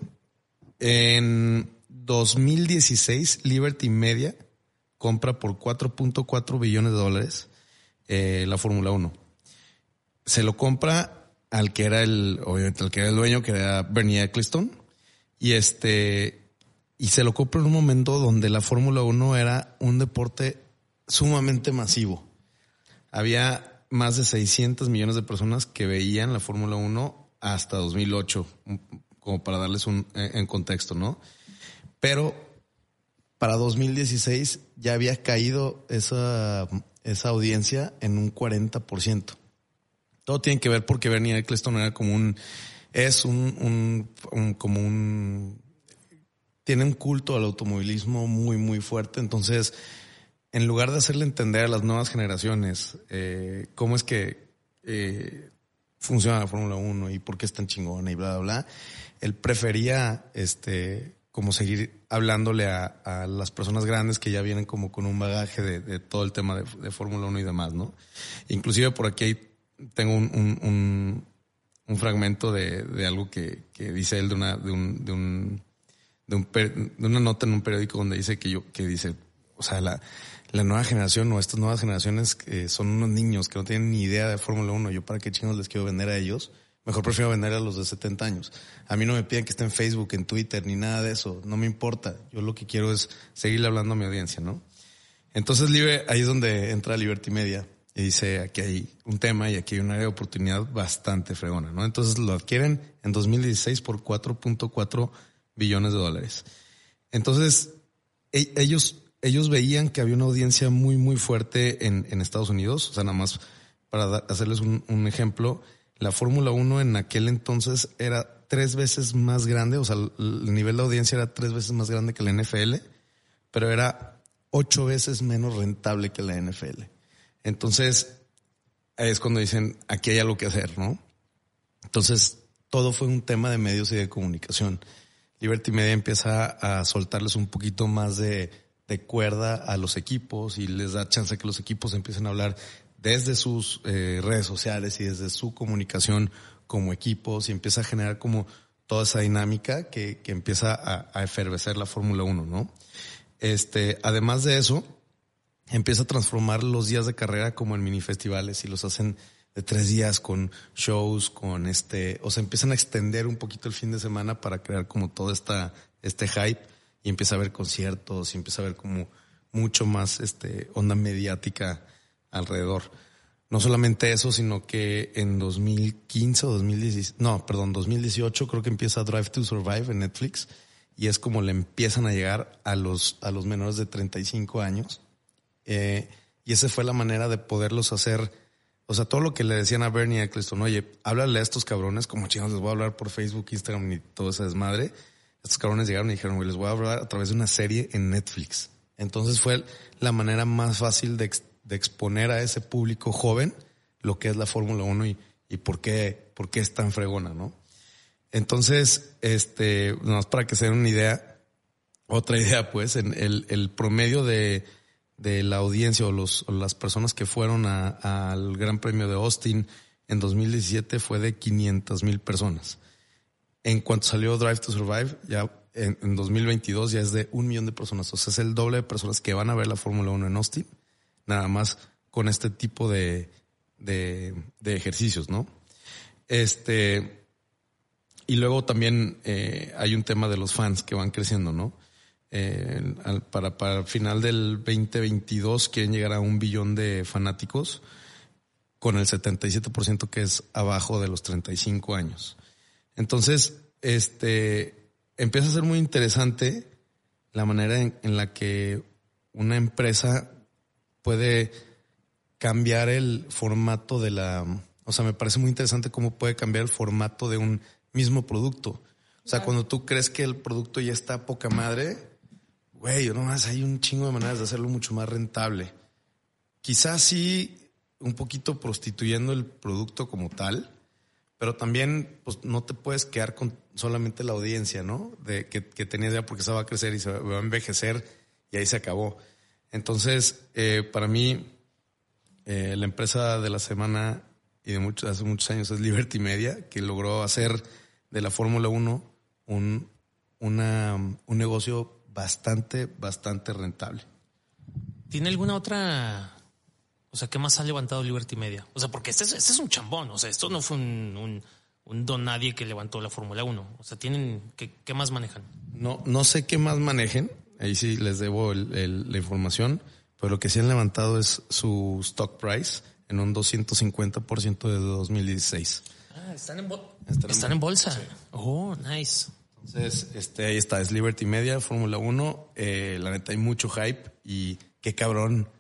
Speaker 1: en 2016 Liberty Media compra por 4.4 billones de dólares eh, la Fórmula 1. Se lo compra al que era el, obviamente, al que era el dueño, que era Bernie Eccleston, y este, y se lo compra en un momento donde la Fórmula 1 era un deporte sumamente masivo había más de 600 millones de personas que veían la Fórmula 1 hasta 2008, como para darles un eh, en contexto, ¿no? Pero para 2016 ya había caído esa, esa audiencia en un 40%. Todo tiene que ver porque Bernie Eccleston era como un, es un, un, como un, tiene un culto al automovilismo muy, muy fuerte. Entonces, en lugar de hacerle entender a las nuevas generaciones eh, cómo es que eh, funciona la Fórmula 1 y por qué es tan chingona y bla, bla, bla, él prefería este como seguir hablándole a, las personas grandes que ya vienen como con un bagaje de, todo el tema de, Fórmula 1 y demás, ¿no? Inclusive por aquí tengo un, un, fragmento de, algo que, dice él de una, de un, de un, de, un, de una nota en un periódico donde dice que yo, que dice, o sea, la, la nueva generación o estas nuevas generaciones que son unos niños que no tienen ni idea de Fórmula 1, yo para qué chingos les quiero vender a ellos, mejor prefiero vender a los de 70 años. A mí no me piden que esté en Facebook, en Twitter, ni nada de eso, no me importa. Yo lo que quiero es seguirle hablando a mi audiencia, ¿no? Entonces, Libre, ahí es donde entra Liberty Media y dice, aquí hay un tema y aquí hay una área de oportunidad bastante fregona, ¿no? Entonces lo adquieren en 2016 por 4.4 billones de dólares. Entonces, e-, ellos ellos veían que había una audiencia muy, muy fuerte en, en Estados Unidos. O sea, nada más para hacerles un, un ejemplo, la Fórmula 1 en aquel entonces era tres veces más grande, o sea, el nivel de audiencia era tres veces más grande que la NFL, pero era ocho veces menos rentable que la NFL. Entonces, es cuando dicen, aquí hay algo que hacer, ¿no? Entonces, todo fue un tema de medios y de comunicación. Liberty Media empieza a soltarles un poquito más de de cuerda a los equipos y les da chance que los equipos empiecen a hablar desde sus eh, redes sociales y desde su comunicación como equipos y empieza a generar como toda esa dinámica que, que empieza a, a, efervecer la Fórmula 1, ¿no? Este, además de eso, empieza a transformar los días de carrera como en mini festivales y los hacen de tres días con shows, con este, o sea, empiezan a extender un poquito el fin de semana para crear como todo esta, este hype y empieza a haber conciertos y empieza a haber como mucho más este onda mediática alrededor. No solamente eso, sino que en 2015 o 2016, no, perdón, 2018 creo que empieza Drive to Survive en Netflix y es como le empiezan a llegar a los, a los menores de 35 años. Eh, y esa fue la manera de poderlos hacer. O sea, todo lo que le decían a Bernie Eccleston, oye, háblale a estos cabrones, como chicos, les voy a hablar por Facebook, Instagram y todo ese desmadre. Estos cabrones llegaron y dijeron, güey, les voy a hablar a través de una serie en Netflix. Entonces fue la manera más fácil de, de exponer a ese público joven lo que es la Fórmula 1 y, y por qué, por qué es tan fregona, ¿no? Entonces, este, más para que se den una idea, otra idea, pues, en el, el promedio de, de la audiencia o, los, las personas que fueron al Gran Premio de Austin en 2017 fue de 500 mil personas. En cuanto salió Drive to Survive, ya en, en, 2022 ya es de un millón de personas. O sea, es el doble de personas que van a ver la Fórmula 1 en Austin nada más con este tipo de, de, ejercicios, ¿no? Este, y luego también eh, hay un tema de los fans que van creciendo, ¿no? Eh, para, para el final del 2022 quieren llegar a un billón de fanáticos con el 77% que es abajo de los 35 años. Entonces, este, empieza a ser muy interesante la manera en la que una empresa puede cambiar el formato de la... O sea, me parece muy interesante cómo puede cambiar el formato de un mismo producto. O sea, cuando tú crees que el producto ya está poca madre, güey, no más hay un chingo de maneras de hacerlo mucho más rentable. Quizás sí un poquito prostituyendo el producto como tal, pero también pues no te puedes quedar con solamente la audiencia, ¿no? De que, que tenías ya porque se va a crecer y se va a envejecer y ahí se acabó. Entonces, eh, para mí, eh, la empresa de la semana y de muchos, hace muchos años es Liberty Media, que logró hacer de la Fórmula 1 un, una, un negocio bastante, bastante rentable.
Speaker 4: ¿Tiene alguna otra o sea, ¿qué más ha levantado Liberty Media? O sea, porque este es, este es un chambón. O sea, esto no fue un, un, un don nadie que levantó la Fórmula 1. O sea, tienen, ¿qué, ¿qué, más manejan?
Speaker 1: No, no sé qué más manejen. Ahí sí les debo el, la información, pero lo que sí han levantado es su stock price en un 250% de 2016.
Speaker 4: Ah, están en, están en, bolsa. Oh, nice.
Speaker 1: Entonces, este, ahí está, es Liberty Media, Fórmula 1. Eh, la neta, hay mucho hype y qué cabrón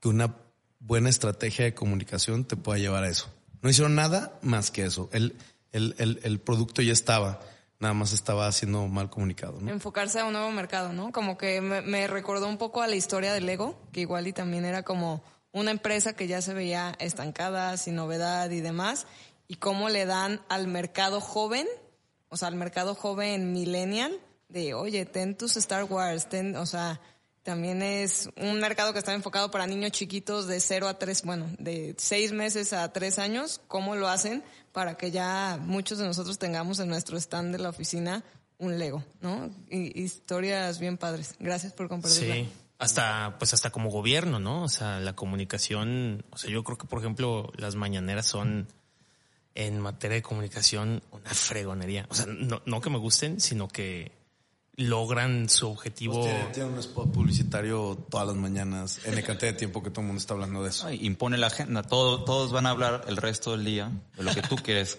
Speaker 1: que una buena estrategia de comunicación te pueda llevar a eso. No hicieron nada más que eso. El, el, el, el producto ya estaba nada más estaba siendo mal comunicado. ¿no?
Speaker 3: Enfocarse a un nuevo mercado, ¿no? Como que me, recordó un poco a la historia del Lego, que igual y también era como una empresa que ya se veía estancada, sin novedad y demás, y cómo le dan al mercado joven, o sea, al mercado joven millennial, de, oye, ten tus Star Wars, ten, o sea, también es un mercado que está enfocado para niños chiquitos de 0 a 3, bueno, de 6 meses a 3 años, cómo lo hacen para que ya muchos de nosotros tengamos en nuestro stand de la oficina un Lego, ¿no? Y, historias bien padres. Gracias por compartirla.
Speaker 4: Sí. Hasta, pues hasta como gobierno, ¿no? O sea, la comunicación, o sea, yo creo que, por ejemplo, las mañaneras son en materia de comunicación una fregonería. O sea, no, no que me gusten, sino que logran su objetivo.
Speaker 1: Pues tiene, un spot publicitario todas las mañanas, en el cantidad de tiempo que todo el mundo está hablando de eso.
Speaker 2: impone la agenda, todo, todos van a hablar el resto del día de lo que tú quieres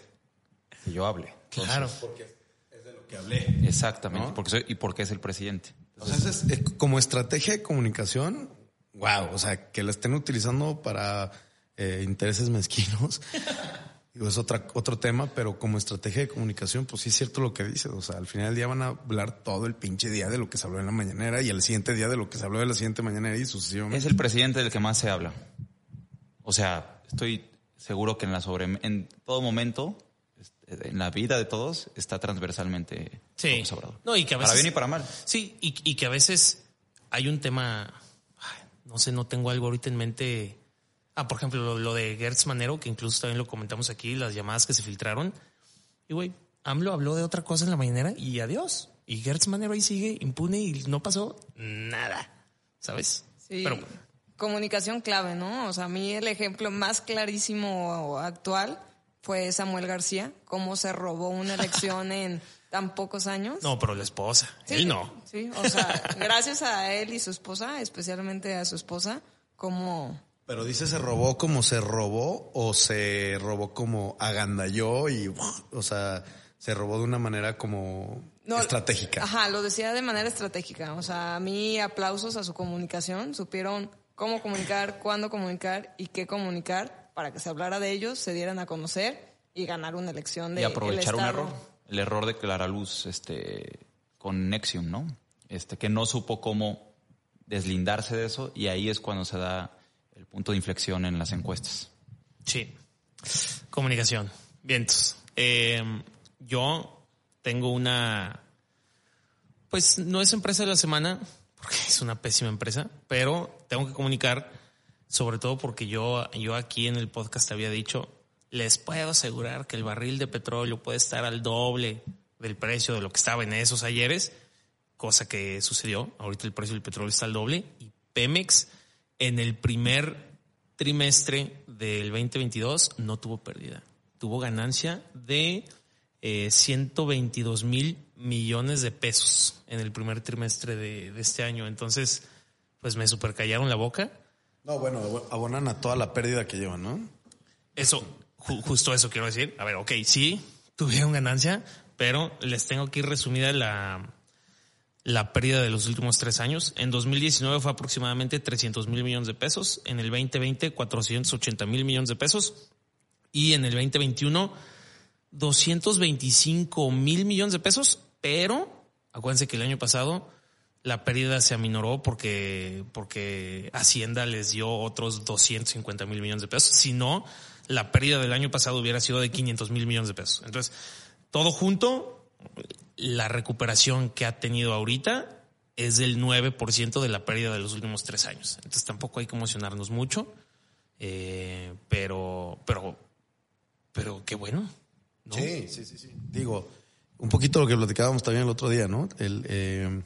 Speaker 2: que yo hable.
Speaker 4: claro.
Speaker 1: Porque es de lo que hablé.
Speaker 2: Exactamente, porque soy, y porque es el presidente.
Speaker 1: o sea, es, como estrategia de comunicación, wow, o sea, que la estén utilizando para eh, intereses mezquinos. es otra, otro tema, pero como estrategia de comunicación, pues sí es cierto lo que dices. O sea, al final del día van a hablar todo el pinche día de lo que se habló en la mañanera y el siguiente día de lo que se habló de la siguiente mañanera y sucesivamente.
Speaker 2: Es el presidente del que más se habla. O sea, estoy seguro que en la sobre, en todo momento, este, en la vida de todos, está transversalmente
Speaker 4: sí. No, y que a veces,
Speaker 2: para bien y para mal.
Speaker 4: Sí, y, y que a veces hay un tema, no sé, no tengo algo ahorita en mente Ah, por ejemplo, lo, de Gertz Manero, que incluso también lo comentamos aquí, las llamadas que se filtraron. Y güey, AMLO habló de otra cosa en la mañanera y adiós. Y Gertz Manero ahí sigue impune y no pasó nada, ¿sabes?
Speaker 3: Sí. Pero, comunicación clave, ¿no? O sea, a mí el ejemplo más clarísimo actual fue Samuel García, cómo se robó una elección en tan pocos años.
Speaker 4: No, pero la esposa, él no.
Speaker 3: Sí, o sea, gracias a él y su esposa, especialmente a su esposa, como...
Speaker 1: Pero dice se robó como se robó o se robó como agandalló y, o sea, se robó de una manera como estratégica.
Speaker 3: Ajá, lo decía de manera estratégica. O sea, a mí aplausos a su comunicación. Supieron cómo comunicar, cuándo comunicar y qué comunicar para que se hablara de ellos, se dieran a conocer y ganar una elección de
Speaker 2: Y aprovechar un error. El error de Clara Luz este, con Nexium, ¿no? Este, que no supo cómo deslindarse de eso y ahí es cuando se da punto de inflexión en las encuestas.
Speaker 4: Sí. Comunicación. Vientos. Eh, yo tengo una, pues no es empresa de la semana, porque es una pésima empresa, pero tengo que comunicar, sobre todo porque yo, yo aquí en el podcast había dicho, les puedo asegurar que el barril de petróleo puede estar al doble del precio de lo que estaba en esos ayeres, cosa que sucedió. Ahorita el precio del petróleo está al doble y Pemex en el primer trimestre del 2022 no tuvo pérdida. Tuvo ganancia de 122 eh, mil millones de pesos en el primer trimestre de, este año. Entonces, pues me supercallaron la boca.
Speaker 1: No, bueno, abonan a toda la pérdida que llevan, ¿no?
Speaker 4: Eso, justo eso quiero decir. A ver, ok, sí, tuvieron ganancia, pero les tengo aquí resumida la, la pérdida de los últimos tres años. En 2019 fue aproximadamente 300 mil millones de pesos, en el 2020 480 mil millones de pesos y en el 2021 225 mil millones de pesos, pero acuérdense que el año pasado la pérdida se aminoró porque, porque Hacienda les dio otros 250 mil millones de pesos. Si no, la pérdida del año pasado hubiera sido de 500 mil millones de pesos. Entonces, todo junto, la recuperación que ha tenido ahorita es del 9% de la pérdida de los últimos tres años. Entonces tampoco hay que emocionarnos mucho, eh, pero, pero, pero qué bueno.
Speaker 1: Sí, sí, sí, sí. Digo, un poquito lo que platicábamos también el otro día, ¿no? El, eh,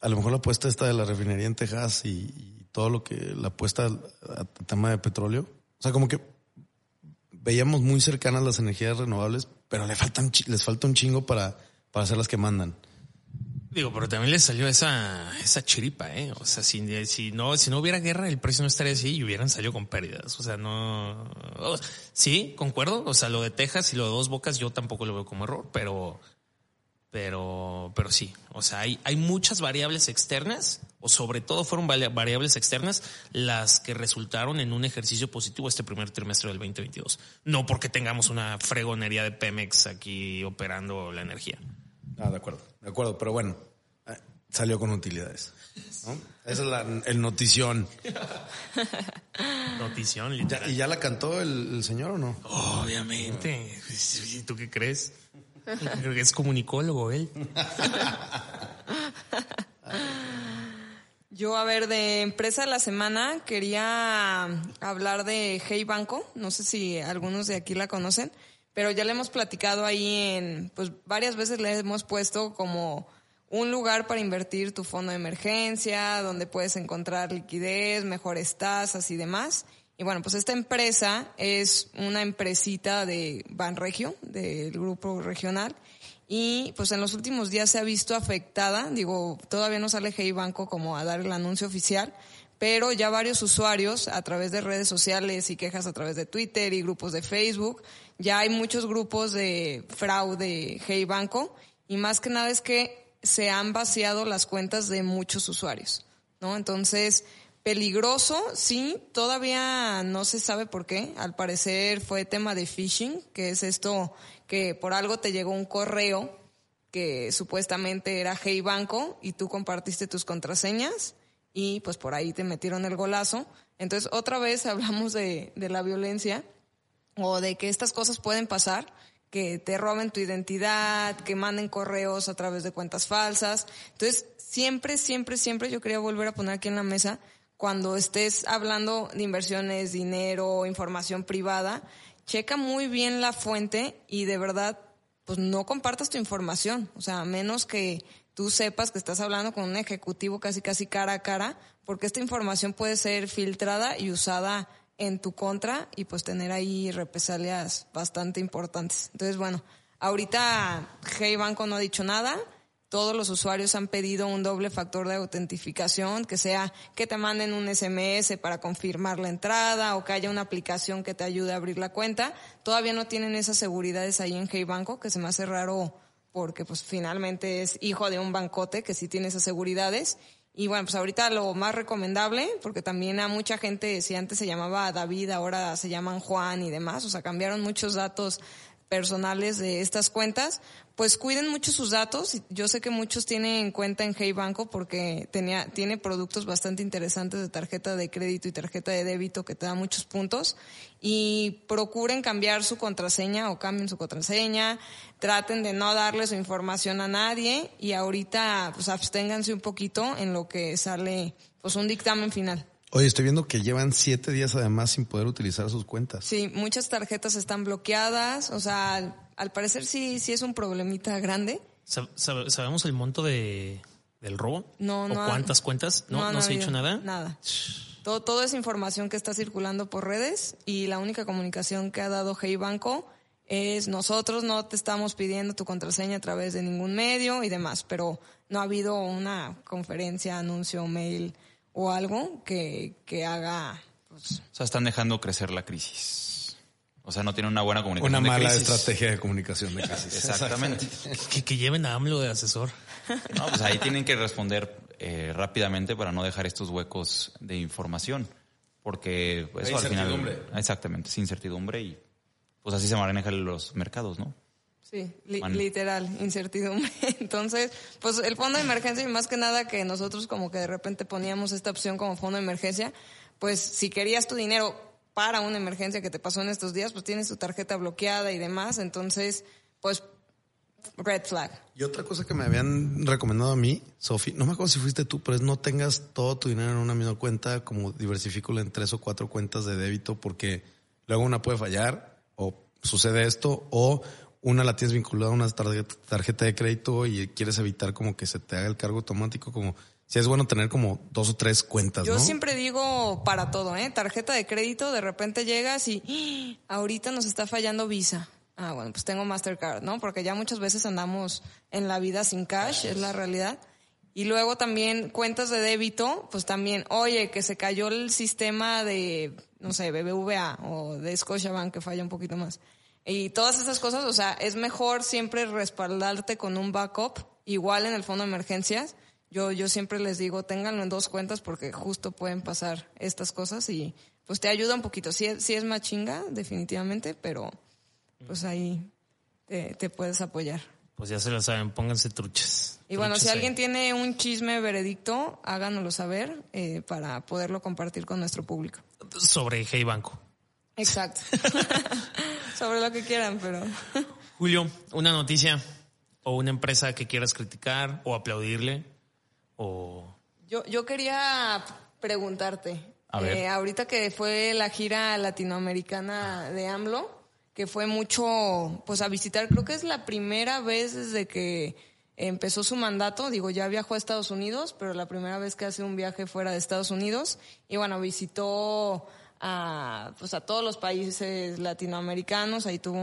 Speaker 1: a lo mejor la apuesta esta de la refinería en Texas y, todo lo que la apuesta al, tema de petróleo, o sea, como que veíamos muy cercanas las energías renovables, pero le faltan, les falta un chingo para, para hacer las que mandan.
Speaker 4: Digo, pero también le salió esa, esa chiripa, ¿eh? O sea, si, si, no, si no hubiera guerra, el precio no estaría así y hubieran salido con pérdidas. O sea, no. sí, concuerdo. O sea, lo de Texas y lo de dos bocas yo tampoco lo veo como error, pero. Pero, pero sí. O sea, hay, hay muchas variables externas, o sobre todo fueron variables externas las que resultaron en un ejercicio positivo este primer trimestre del 2022. No porque tengamos una fregonería de Pemex aquí operando la energía.
Speaker 1: Ah, de acuerdo, de acuerdo, pero bueno, eh, salió con utilidades. Esa es la, el notición.
Speaker 4: notición,
Speaker 1: ¿Y ya la cantó el, señor o no?
Speaker 4: Obviamente. ¿Y tú qué crees? Creo que es comunicólogo él.
Speaker 3: Yo, a ver, de empresa de la semana quería hablar de Hey Banco. No sé si algunos de aquí la conocen pero ya le hemos platicado ahí en, pues varias veces le hemos puesto como un lugar para invertir tu fondo de emergencia, donde puedes encontrar liquidez, mejores tasas y demás. Y bueno, pues esta empresa es una empresita de Banregio, del grupo regional, y pues en los últimos días se ha visto afectada, digo, todavía no sale Hey Banco como a dar el anuncio oficial, pero ya varios usuarios a través de redes sociales y quejas a través de Twitter y grupos de Facebook, ya hay muchos grupos de fraude Hey Banco y más que nada es que se han vaciado las cuentas de muchos usuarios, ¿no? Entonces, peligroso, sí, todavía no se sabe por qué. Al parecer fue tema de phishing, que es esto que por algo te llegó un correo que supuestamente era Hey Banco y tú compartiste tus contraseñas y pues por ahí te metieron el golazo. Entonces otra vez hablamos de, de la violencia o de que estas cosas pueden pasar, que te roben tu identidad, que manden correos a través de cuentas falsas. Entonces siempre, siempre, siempre yo quería volver a poner aquí en la mesa cuando estés hablando de inversiones, dinero, información privada, checa muy bien la fuente y de verdad, pues no compartas tu información. O sea, a menos que tú sepas que estás hablando con un ejecutivo casi casi cara a cara, porque esta información puede ser filtrada y usada en tu contra y pues tener ahí represalias bastante importantes. Entonces, bueno, ahorita Hey Banco no ha dicho nada. Todos los usuarios han pedido un doble factor de autentificación, que sea que te manden un SMS para confirmar la entrada o que haya una aplicación que te ayude a abrir la cuenta. Todavía no tienen esas seguridades ahí en Hey Banco, que se me hace raro porque pues finalmente es hijo de un bancote que sí tiene esas seguridades y bueno, pues ahorita lo más recomendable, porque también a mucha gente, si antes se llamaba David, ahora se llaman Juan y demás, o sea, cambiaron muchos datos personales de estas cuentas, pues cuiden mucho sus datos. Yo sé que muchos tienen cuenta en Hey Banco porque tenía, tiene productos bastante interesantes de tarjeta de crédito y tarjeta de débito que te dan muchos puntos. Y procuren cambiar su contraseña o cambien su contraseña. Traten de no darle su información a nadie y ahorita pues absténganse un poquito en lo que sale pues un dictamen final.
Speaker 1: Oye, estoy viendo que llevan siete días además sin poder utilizar sus cuentas.
Speaker 3: Sí, muchas tarjetas están bloqueadas, o sea, al parecer sí, sí es un problemita grande.
Speaker 4: ¿Sabemos el monto de, del robo?
Speaker 3: No, no.
Speaker 4: ¿O cuántas cuentas? ¿No, no, se ha dicho nada?
Speaker 3: Nada. Todo, todo es información que está circulando por redes y la única comunicación que ha dado Hey Banco es nosotros no te estamos pidiendo tu contraseña a través de ningún medio y demás, pero no ha habido una conferencia, anuncio, mail o algo que, que haga... Pues...
Speaker 2: O sea, están dejando crecer la crisis. O sea, no tienen una buena comunicación.
Speaker 1: Una mala estrategia de comunicación de crisis.
Speaker 2: Exactamente.
Speaker 4: que, que, lleven a AMLO de asesor.
Speaker 2: No, pues ahí tienen que responder eh, rápidamente para no dejar estos huecos de información. Porque eso al final. Exactamente, sin incertidumbre y pues así se manejan los mercados, ¿no?
Speaker 3: Sí, literal, incertidumbre. Entonces, pues el fondo de emergencia y más que nada que nosotros como que de repente poníamos esta opción como fondo de emergencia, pues si querías tu dinero para una emergencia que te pasó en estos días, pues tienes tu tarjeta bloqueada y demás, entonces, pues red flag.
Speaker 1: Y otra cosa que me habían recomendado a mí, Sofi, no me acuerdo si fuiste tú, pero es no tengas todo tu dinero en una misma cuenta, como diversifícalo en tres o cuatro cuentas de débito, porque luego una puede fallar o sucede esto, o una la tienes vinculada a una tarjeta de crédito y quieres evitar como que se te haga el cargo automático, como si es bueno tener como dos o tres cuentas.
Speaker 3: Yo siempre digo para todo, ¿eh? Tarjeta de crédito, de repente llegas y ¡Ah! ahorita nos está fallando Visa. Ah, bueno, pues tengo Mastercard, ¿no? Porque ya muchas veces andamos en la vida sin cash, es la realidad. Y luego también cuentas de débito, pues también, oye, que se cayó el sistema de, no sé, BBVA o de Scotiabank que falla un poquito más. Y todas esas cosas, o sea, es mejor siempre respaldarte con un backup, igual en el fondo de emergencias. Yo, yo siempre les digo, ténganlo en dos cuentas porque justo pueden pasar estas cosas y pues te ayuda un poquito. Sí, sí es más chinga, definitivamente, pero pues ahí te, puedes apoyar.
Speaker 4: Pues ya se lo saben, pónganse truchas.
Speaker 3: Y bueno, si alguien tiene un chisme veredicto, háganoslo saber eh, para poderlo compartir con nuestro público.
Speaker 4: Sobre Hey Banco.
Speaker 3: Exacto. Sobre lo que quieran, pero.
Speaker 4: Julio, una noticia o una empresa que quieras criticar o aplaudirle o.
Speaker 3: Yo, yo quería preguntarte. A ver. Eh, ahorita que fue la gira latinoamericana de AMLO, que fue mucho, pues a visitar, creo que es la primera vez desde que empezó su mandato, digo, ya viajó a Estados Unidos, pero la primera vez que hace un viaje fuera de Estados Unidos, y bueno, visitó a, pues a todos los países latinoamericanos. Ahí tuvo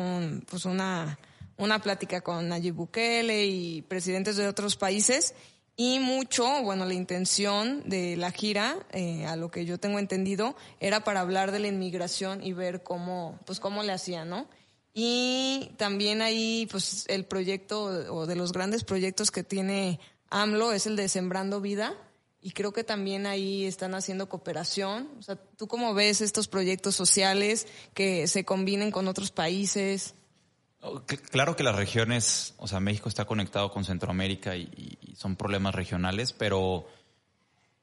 Speaker 3: pues una, una plática con Nayib Bukele y presidentes de otros países. Y mucho, bueno, la intención de la gira, eh, a lo que yo tengo entendido, era para hablar de la inmigración y ver cómo, pues cómo le hacían, ¿no? Y también ahí, pues el proyecto, o de los grandes proyectos que tiene AMLO es el de Sembrando Vida, y creo que también ahí están haciendo cooperación. O sea, ¿tú cómo ves estos proyectos sociales que se combinen con otros países?
Speaker 2: Oh, claro que las regiones, o sea, México está conectado con Centroamérica y, son problemas regionales, pero,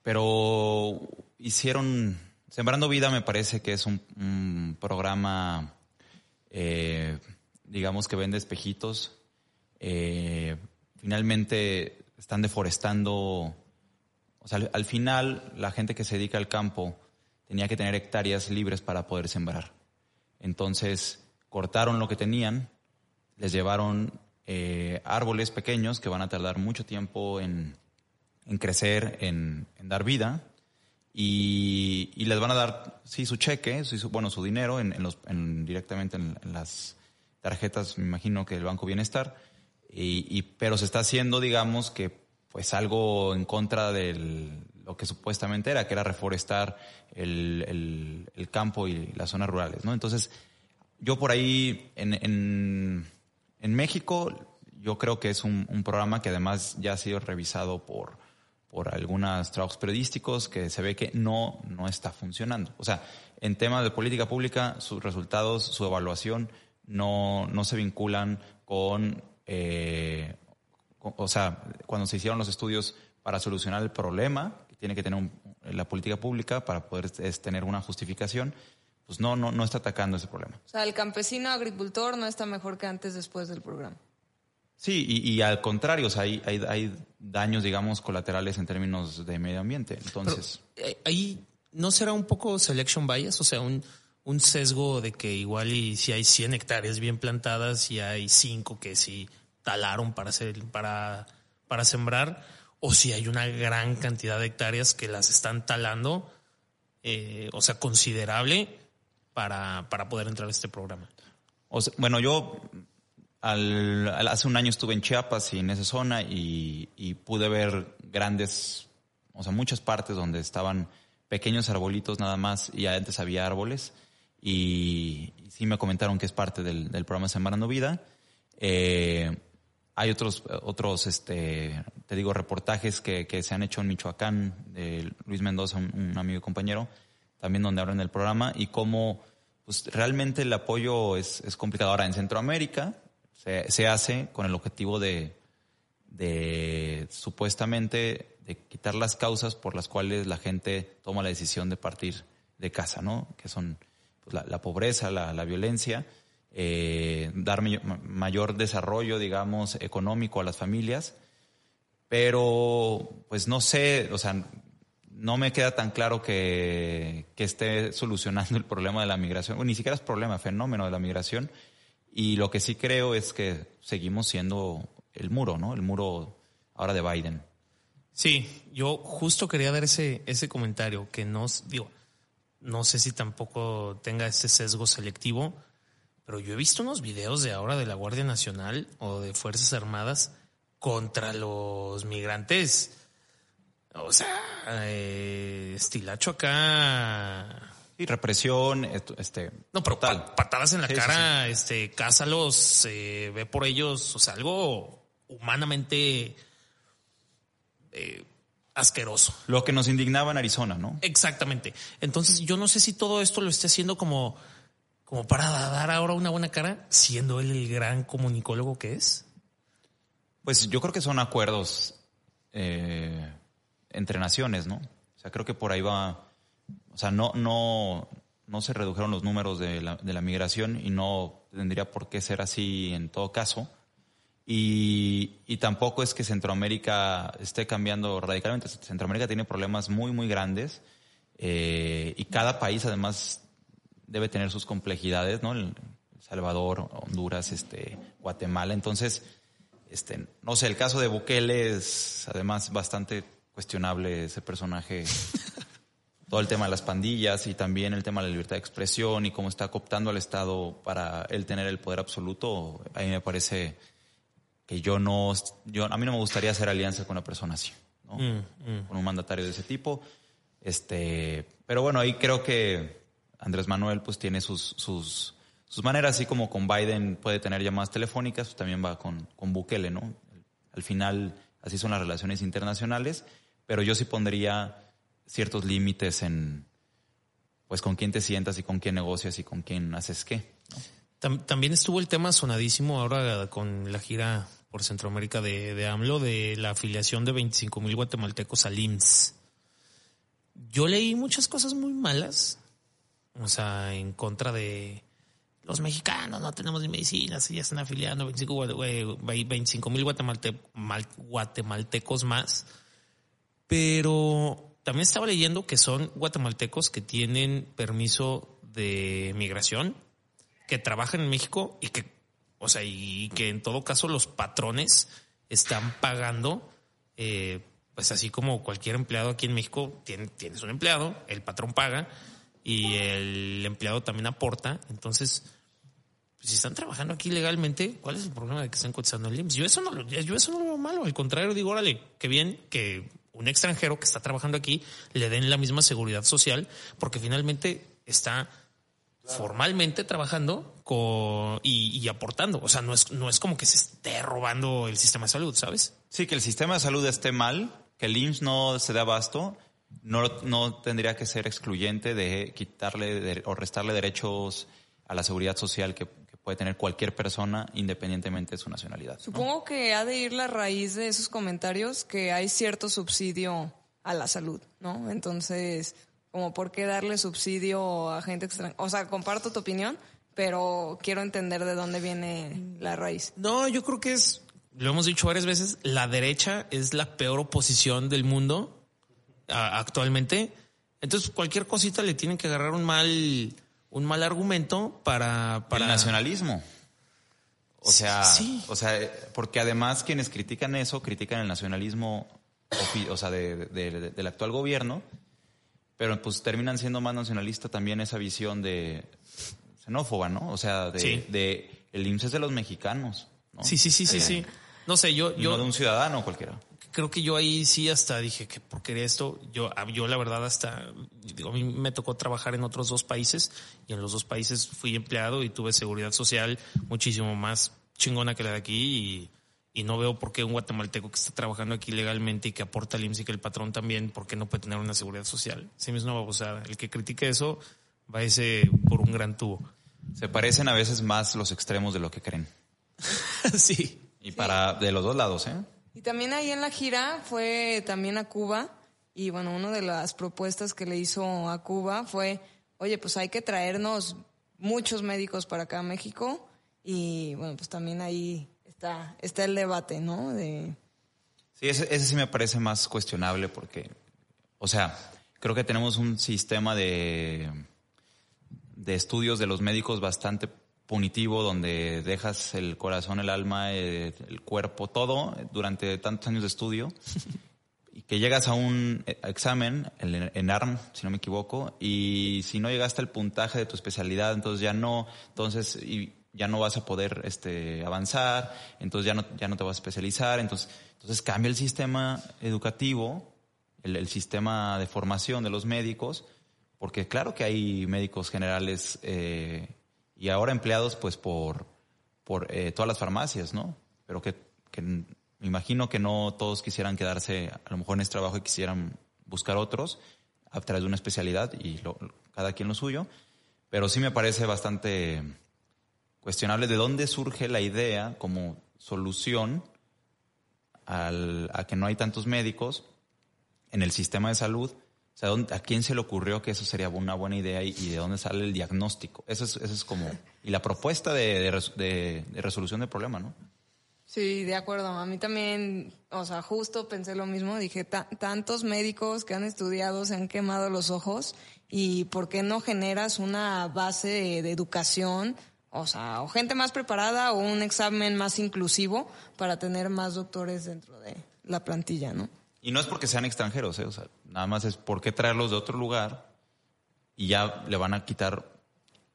Speaker 2: pero hicieron, Sembrando Vida me parece que es un, programa, eh, digamos que vende espejitos. Eh, finalmente están deforestando o sea, al, final la gente que se dedica al campo tenía que tener hectáreas libres para poder sembrar. Entonces cortaron lo que tenían, les llevaron eh, árboles pequeños que van a tardar mucho tiempo en, crecer, en, dar vida, y, les van a dar, sí, su cheque, su, bueno, su dinero en, los, directamente en, las tarjetas, me imagino que del Banco Bienestar, y, pero se está haciendo, digamos, que pues algo en contra de lo que supuestamente era, que era reforestar el, el, campo y las zonas rurales, ¿no? Entonces, yo por ahí en, en, México, yo creo que es un, programa que además ya ha sido revisado por, por algunos trabajos periodísticos que se ve que no, no está funcionando. O sea, en temas de política pública, sus resultados, su evaluación no, no se vinculan con, eh, o sea, cuando se hicieron los estudios para solucionar el problema que tiene que tener un, la política pública para poder es, tener una justificación, pues no, no, no está atacando ese problema.
Speaker 3: O sea, el campesino agricultor no está mejor que antes después del programa.
Speaker 2: Sí, y, y al contrario, o sea, hay, hay, hay, daños, digamos, colaterales en términos de medio ambiente. Entonces.
Speaker 4: Pero, eh, ahí no será un poco selection bias, o sea, un, un sesgo de que igual y si hay 100 hectáreas bien plantadas y hay 5 que sí talaron para hacer, para, para sembrar, o si hay una gran cantidad de hectáreas que las están talando, eh, o sea, considerable para, para poder entrar a este programa?
Speaker 2: Bueno, yo al, al, hace un año estuve en Chiapas y en esa zona y, pude ver grandes, o sea, muchas partes donde estaban pequeños arbolitos nada más y antes había árboles y, sí me comentaron que es parte del, del programa Sembrando Vida. Eh, hay otros, otros, este, te digo, reportajes que, se han hecho en Michoacán, de Luis Mendoza, un, amigo y compañero, también donde hablan del programa y cómo pues, realmente el apoyo es, es complicado. Ahora, en Centroamérica se, se, hace con el objetivo de, de supuestamente de quitar las causas por las cuales la gente toma la decisión de partir de casa, ¿no? Que son pues, la, la, pobreza, la, la violencia, eh, dar mayor desarrollo, digamos, económico a las familias. Pero, pues no sé, o sea, no me queda tan claro que, que, esté solucionando el problema de la migración, ni siquiera es problema, fenómeno de la migración. Y lo que sí creo es que seguimos siendo el muro, ¿no? El muro ahora de Biden.
Speaker 4: Sí, yo justo quería dar ese, ese comentario, que no, digo, no sé si tampoco tenga ese sesgo selectivo, pero yo he visto unos videos de ahora de la Guardia Nacional o de Fuerzas Armadas contra los migrantes o sea, eh, estilacho acá.
Speaker 2: Y represión, este.
Speaker 4: No, pero patadas en la sí, cara, sí, sí. este, cásalos, eh, ve por ellos, o sea, algo humanamente eh, asqueroso.
Speaker 2: Lo que nos indignaba en Arizona, ¿no?
Speaker 4: Exactamente. Entonces, yo no sé si todo esto lo esté haciendo como, como para dar ahora una buena cara, siendo él el gran comunicólogo que es.
Speaker 2: Pues yo creo que son acuerdos. Eh, entre naciones, ¿no? O sea, creo que por ahí va, o sea, no, no, no se redujeron los números de la, migración y no tendría por qué ser así en todo caso. Y, y, tampoco es que Centroamérica esté cambiando radicalmente. Centroamérica tiene problemas muy, muy grandes eh, y cada país además debe tener sus complejidades, ¿no? El Salvador, Honduras, este, Guatemala. Entonces, este, no sé, el caso de Bukele es además bastante cuestionable ese personaje. Todo el tema de las pandillas y también el tema de la libertad de expresión y cómo está cooptando al Estado para él tener el poder absoluto, a mí me parece que yo no, yo, a mí no me gustaría hacer alianza con una persona así, ¿no? mm, mm. con un mandatario de ese tipo. Este, pero bueno, ahí creo que Andrés Manuel pues tiene sus, sus, sus maneras, así como con Biden puede tener llamadas telefónicas, pues también va con, con Bukele, ¿no? Al final, así son las relaciones internacionales pero yo sí pondría ciertos límites en, pues, con quién te sientas y con quién negocias y con quién haces qué.
Speaker 4: También estuvo el tema sonadísimo ahora con la gira por Centroamérica de, de AMLO de la afiliación de 25 mil guatemaltecos al IMSS. Yo leí muchas cosas muy malas, o sea, en contra de los mexicanos, no tenemos ni medicinas, ya están afiliando 25 mil guatemalte, guatemaltecos más. Pero también estaba leyendo que son guatemaltecos que tienen permiso de migración, que trabajan en México y que O sea, y que en todo caso los patrones están pagando, eh, pues así como cualquier empleado aquí en México, tienes un empleado, el patrón paga y el empleado también aporta. Entonces, pues, si están trabajando aquí legalmente, ¿cuál es el problema de que estén cotizando el IMSS? Yo eso no, yo eso no lo veo malo. Al contrario, digo, órale, qué bien que un extranjero que está trabajando aquí le den la misma seguridad social, porque finalmente está formalmente trabajando con, y, aportando. O sea, no es, no es como que se esté robando el sistema de salud, ¿sabes?
Speaker 2: Sí, que el sistema de salud esté mal, que el IMSS no se dé abasto, no, no tendría que ser excluyente de quitarle o restarle derechos a la seguridad social que, puede tener cualquier persona independientemente de su nacionalidad.
Speaker 3: Supongo que ha de ir la raíz de esos comentarios que hay cierto subsidio a la salud, ¿no? Entonces, como por qué darle subsidio a gente extranjera. O sea, comparto tu opinión, pero quiero entender de dónde viene la raíz.
Speaker 4: No, yo creo que es, lo hemos dicho varias veces, la derecha es la peor oposición del mundo actualmente. Entonces, cualquier cosita le tienen que agarrar un mal, un mal argumento para, para...
Speaker 2: El nacionalismo. O sea, sí. o sea, porque además quienes critican eso, critican el nacionalismo, o sea, del actual gobierno, pero pues terminan siendo más nacionalista también esa visión de xenófoba, ¿no? O sea, de, el IMSS de los mexicanos. ¿no?
Speaker 4: Sí, sí, sí, sí, sí. No sé, yo, yo.
Speaker 2: No de un ciudadano cualquiera.
Speaker 4: Creo que yo ahí sí hasta dije que por qué esto. Yo, yo la verdad hasta, digo, a mí me tocó trabajar en otros dos países y en los dos países fui empleado y tuve seguridad social muchísimo más chingona que la de aquí y y no veo por qué un guatemalteco que está trabajando aquí legalmente y que aporta al IMSS y que el patrón también, ¿por qué no puede tener una seguridad social? Sí, es una babosada. El que critique eso va ese por un gran tubo.
Speaker 2: Se parecen a veces más los extremos de lo que creen.
Speaker 4: sí.
Speaker 2: Y para de los dos lados, ¿eh?
Speaker 3: Y también ahí en la gira fue también a Cuba y bueno, una de las propuestas que le hizo a Cuba fue, oye, pues hay que traernos muchos médicos para acá a México y bueno, pues también ahí está, el debate, ¿no? De...
Speaker 2: Sí, ese, sí me parece más cuestionable porque, o sea, creo que tenemos un sistema de, de estudios de los médicos bastante punitivo donde dejas el corazón, el alma, el, cuerpo, todo durante tantos años de estudio y que llegas a un examen en, en ARM, si no me equivoco, y si no llegaste al puntaje de tu especialidad, entonces ya no, entonces y ya no vas a poder este, avanzar, entonces ya no, ya no te vas a especializar, entonces, entonces cambia el sistema educativo, el, sistema de formación de los médicos, porque claro que hay médicos generales eh, y ahora empleados pues por, por eh, todas las farmacias, ¿no? Pero que, me imagino que no todos quisieran quedarse a lo mejor en este trabajo y quisieran buscar otros a través de una especialidad y cada quien lo suyo, pero sí me parece bastante cuestionable de dónde surge la idea como solución al, a que no hay tantos médicos en el sistema de salud. Sea, ¿a quién se le ocurrió que eso sería una buena idea y, de dónde sale el diagnóstico? Eso es, eso es como... Y la propuesta de, de, de, resolución del problema, ¿no?
Speaker 3: Sí, de acuerdo. A mí también, o sea, justo pensé lo mismo. Dije, tantos médicos que han estudiado se han quemado los ojos y ¿por qué no generas una base de educación o sea, o gente más preparada o un examen más inclusivo para tener más doctores dentro de la plantilla, ¿no?
Speaker 2: Y no es porque sean extranjeros, ¿eh? o sea, nada más es porque traerlos de otro lugar y ya le van a quitar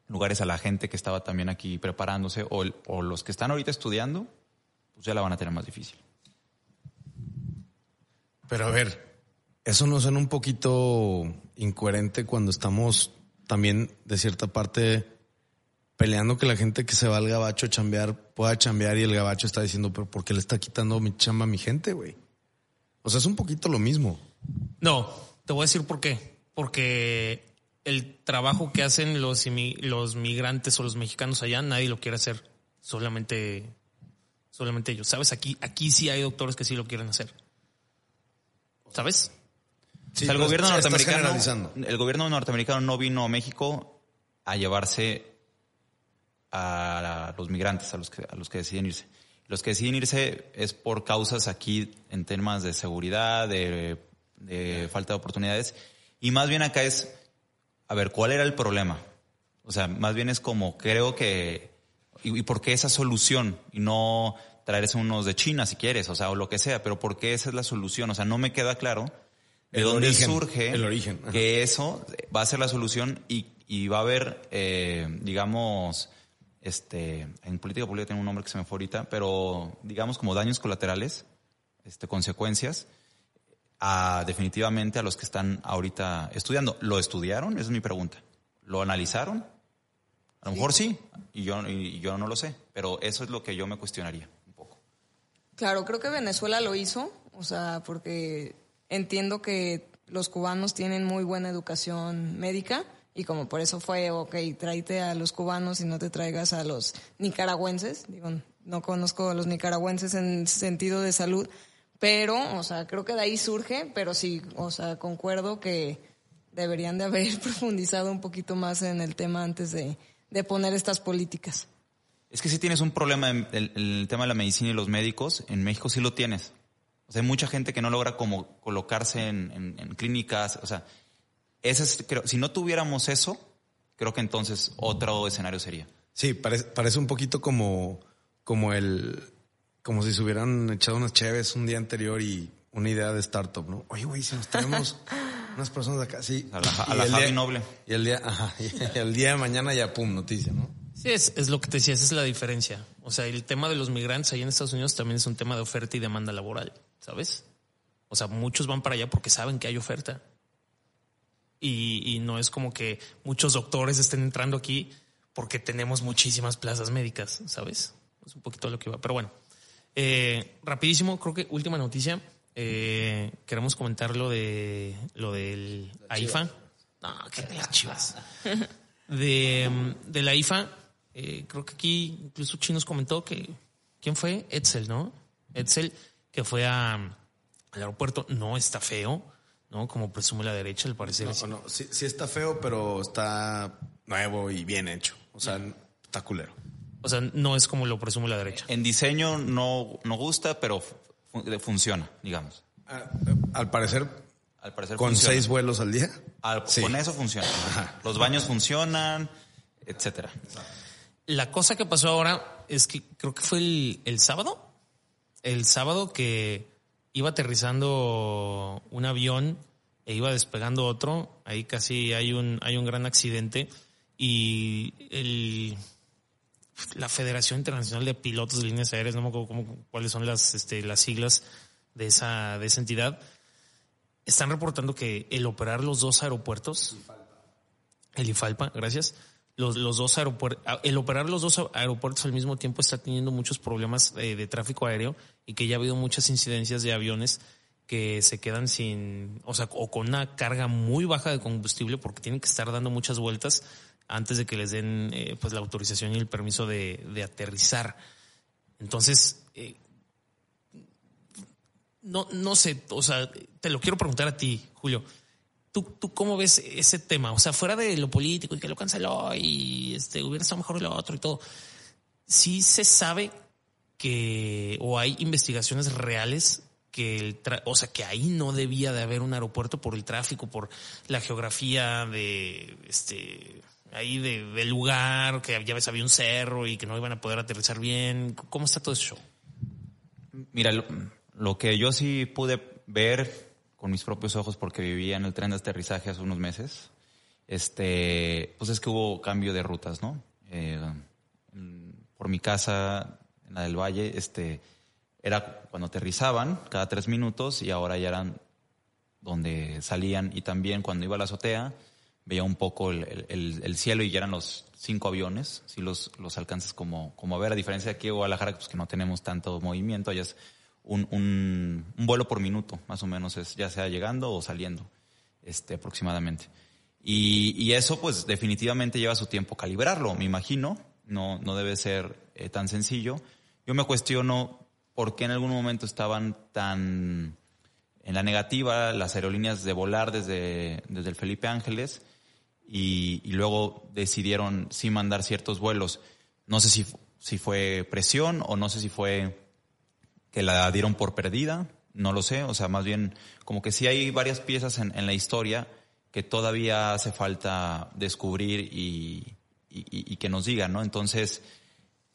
Speaker 2: lugares a la gente que estaba también aquí preparándose o, los que están ahorita estudiando, pues ya la van a tener más difícil.
Speaker 1: Pero a ver, eso nos suena un poquito incoherente cuando estamos también de cierta parte peleando que la gente que se va al gabacho a chambear pueda chambear y el gabacho está diciendo, pero ¿por qué le está quitando mi chamba a mi gente, güey? O sea, es un poquito lo mismo.
Speaker 4: No, te voy a decir por qué. Porque el trabajo que hacen los, los migrantes o los mexicanos allá, nadie lo quiere hacer. Solamente, solamente ellos. ¿Sabes? Aquí, aquí sí hay doctores que sí lo quieren hacer. ¿Sabes?
Speaker 2: el gobierno norteamericano, el gobierno norteamericano no vino a México a llevarse a los migrantes, a los que, a los que deciden irse. Los que deciden irse es por causas aquí en temas de seguridad, de, falta de oportunidades. Y más bien acá es, a ver, ¿cuál era el problema? O sea, más bien es como, creo que ¿Y, y por qué esa solución? Y no traerse unos de China si quieres, o sea, o lo que sea, pero ¿por qué esa es la solución? O sea, no me queda claro de
Speaker 1: El
Speaker 2: dónde
Speaker 1: origen,
Speaker 2: surge
Speaker 1: el origen, ajá.
Speaker 2: que eso va a ser la solución y, y va a haber, eh, digamos, este, en política pública tiene un nombre que se me fue ahorita, pero digamos como daños colaterales, este, consecuencias, a, definitivamente a los que están ahorita estudiando. ¿Lo estudiaron? Esa es mi pregunta. ¿Lo analizaron? A lo mejor sí, y yo, y yo no lo sé, pero eso es lo que yo me cuestionaría un poco.
Speaker 3: Claro, creo que Venezuela lo hizo, o sea, porque entiendo que los cubanos tienen muy buena educación médica y como por eso fue, ok, tráete a los cubanos y no te traigas a los nicaragüenses. Digo, no conozco a los nicaragüenses en sentido de salud, pero, o sea, creo que de ahí surge, pero sí, o sea, concuerdo que deberían de haber profundizado un poquito más en el tema antes de, de poner estas políticas.
Speaker 2: Es que si tienes un problema en el, tema de la medicina y los médicos, en México sí lo tienes. O sea, hay mucha gente que no logra como colocarse en, en- en clínicas. O sea, ese es, creo, si no tuviéramos eso, creo que entonces otro escenario sería.
Speaker 1: Sí, parece, parece un poquito como, como el, como si se hubieran echado unas cheves un día anterior y una idea de startup, ¿no? Oye, güey, si nos tenemos unas personas de acá, sí.
Speaker 2: A la, a
Speaker 1: Y
Speaker 2: la
Speaker 1: el
Speaker 2: Javi
Speaker 1: día-
Speaker 2: Noble.
Speaker 1: Y el día, ajá, y el día de mañana ya, pum, noticia, ¿no?
Speaker 4: Sí, es, es lo que te decía, esa es la diferencia. O sea, el tema de los migrantes ahí en Estados Unidos también es un tema de oferta y demanda laboral, ¿sabes? O sea, muchos van para allá porque saben que hay oferta. Y, y no es como que muchos doctores estén entrando aquí porque tenemos muchísimas plazas médicas, ¿sabes? Es un poquito lo que va. Pero bueno, eh, rapidísimo, creo que última noticia. Eh, queremos comentar lo de lo del AIFA. No, que de las chivas de, de la IFA, eh, creo que aquí incluso Chinos comentó que, ¿quién fue? Edsel, ¿no? Edsel, que fue a, al aeropuerto, no está feo, ¿no? Como presume la derecha, al parecer.
Speaker 1: No, no, sí, sí está feo, pero está nuevo y bien hecho. O sea, está culero.
Speaker 4: O sea, no es como lo presume la derecha.
Speaker 2: En diseño no, no gusta, pero fu- funciona, digamos.
Speaker 1: Ah, Al parecer,
Speaker 2: Al parecer
Speaker 1: con
Speaker 2: funciona.
Speaker 1: seis vuelos al día.
Speaker 2: Al-
Speaker 1: Sí.
Speaker 2: Con eso funciona. Los baños funcionan, etcétera.
Speaker 4: La cosa que pasó ahora es que creo que fue el, el sábado. El sábado que iba aterrizando un avión e iba despegando otro. Ahí casi hay un, hay un gran accidente. Y el, la Federación Internacional de Pilotos de Líneas Aéreas, no me acuerdo cómo- cuáles son las, este, las siglas de esa, de esa entidad, están reportando que el operar los dos aeropuertos, el IFALPA, gracias, los, los dos aeropuertos, el operar los dos aeropuertos al mismo tiempo está teniendo muchos problemas eh, de tráfico aéreo y que ya ha habido muchas incidencias de aviones que se quedan sin, o sea, o con una carga muy baja de combustible porque tienen que estar dando muchas vueltas antes de que les den eh, pues la autorización y el permiso de, de aterrizar. Entonces, eh, no, no sé, o sea, te lo quiero preguntar a ti, Julio. ¿Tú, ¿Tú cómo ves ese tema? O sea, fuera de lo político y que lo canceló y este, hubiera estado mejor lo otro y todo. Sí se sabe que, o hay investigaciones reales que el, tra- o sea, que ahí no debía de haber un aeropuerto por el tráfico, por la geografía de, este, ahí de, del lugar, que ya ves había un cerro y que no iban a poder aterrizar bien. ¿Cómo está todo eso?
Speaker 2: Mira, lo, que yo sí pude ver con mis propios ojos porque vivía en el tren de aterrizaje hace unos meses, este, pues es que hubo cambio de rutas, ¿no? Eh, por mi casa, en la del Valle, este, era cuando aterrizaban cada tres minutos y ahora ya eran donde salían y también cuando iba a la azotea veía un poco el, el- el- el cielo y ya eran los cinco aviones, si los, los alcanzas como, como a ver, a diferencia de aquí en Guadalajara, pues que no tenemos tanto movimiento, ya es un, un, vuelo por minuto, más o menos, es ya sea llegando o saliendo, este, aproximadamente. Y, y eso, pues, definitivamente lleva su tiempo calibrarlo, me imagino, no, no debe ser eh, tan sencillo. Yo me cuestiono por qué en algún momento estaban tan en la negativa las aerolíneas de volar desde, desde el Felipe Ángeles y, luego decidieron sí mandar ciertos vuelos. No sé si, si fue presión o no sé si fue que la dieron por perdida, no lo sé, o sea, más bien como que sí hay varias piezas en, la historia que todavía hace falta descubrir y- y que nos digan, ¿no? Entonces,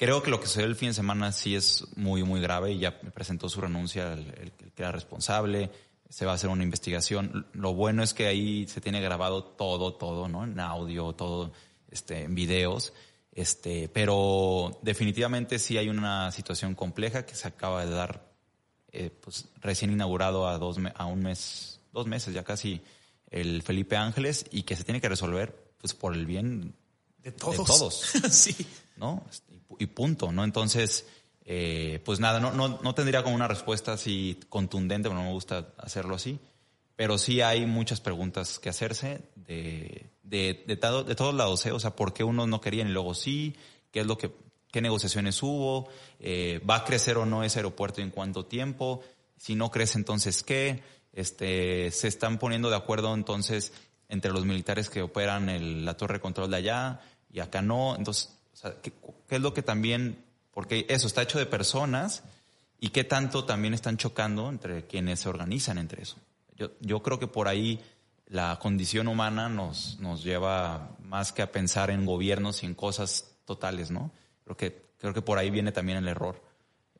Speaker 2: Creo que lo que sucedió el fin de semana sí es muy, muy grave y ya presentó su renuncia el, el, que era responsable. Se va a hacer una investigación. Lo bueno es que ahí se tiene grabado todo, todo, ¿no? En audio, todo, este, en videos. Este, pero definitivamente sí hay una situación compleja que se acaba de dar, eh, pues recién inaugurado a dos, a un mes, dos meses ya casi el Felipe Ángeles y que se tiene que resolver, pues por el bien
Speaker 4: de todos.
Speaker 2: De todos.
Speaker 4: sí.
Speaker 2: ¿No? Y punto, ¿no? Entonces, eh, pues nada, no, no, no tendría como una respuesta así contundente, pero no me gusta hacerlo así. Pero sí hay muchas preguntas que hacerse de, de, de, de todos lados, ¿eh? O sea, ¿por qué unos no querían y luego sí? ¿Qué es lo que, qué negociaciones hubo? Eh, ¿Va a crecer o no ese aeropuerto en cuánto tiempo? Si no crece, entonces, ¿qué? Este, se están poniendo de acuerdo entonces entre los militares que operan el, la torre de control de allá y acá no. Entonces, o sea, ¿qué, ¿qué, es lo que también, porque eso está hecho de personas y qué tanto también están chocando entre quienes se organizan entre eso. Yo, yo creo que por ahí la condición humana nos, nos lleva más que a pensar en gobiernos y en cosas totales, ¿no? Creo que, creo que por ahí viene también el error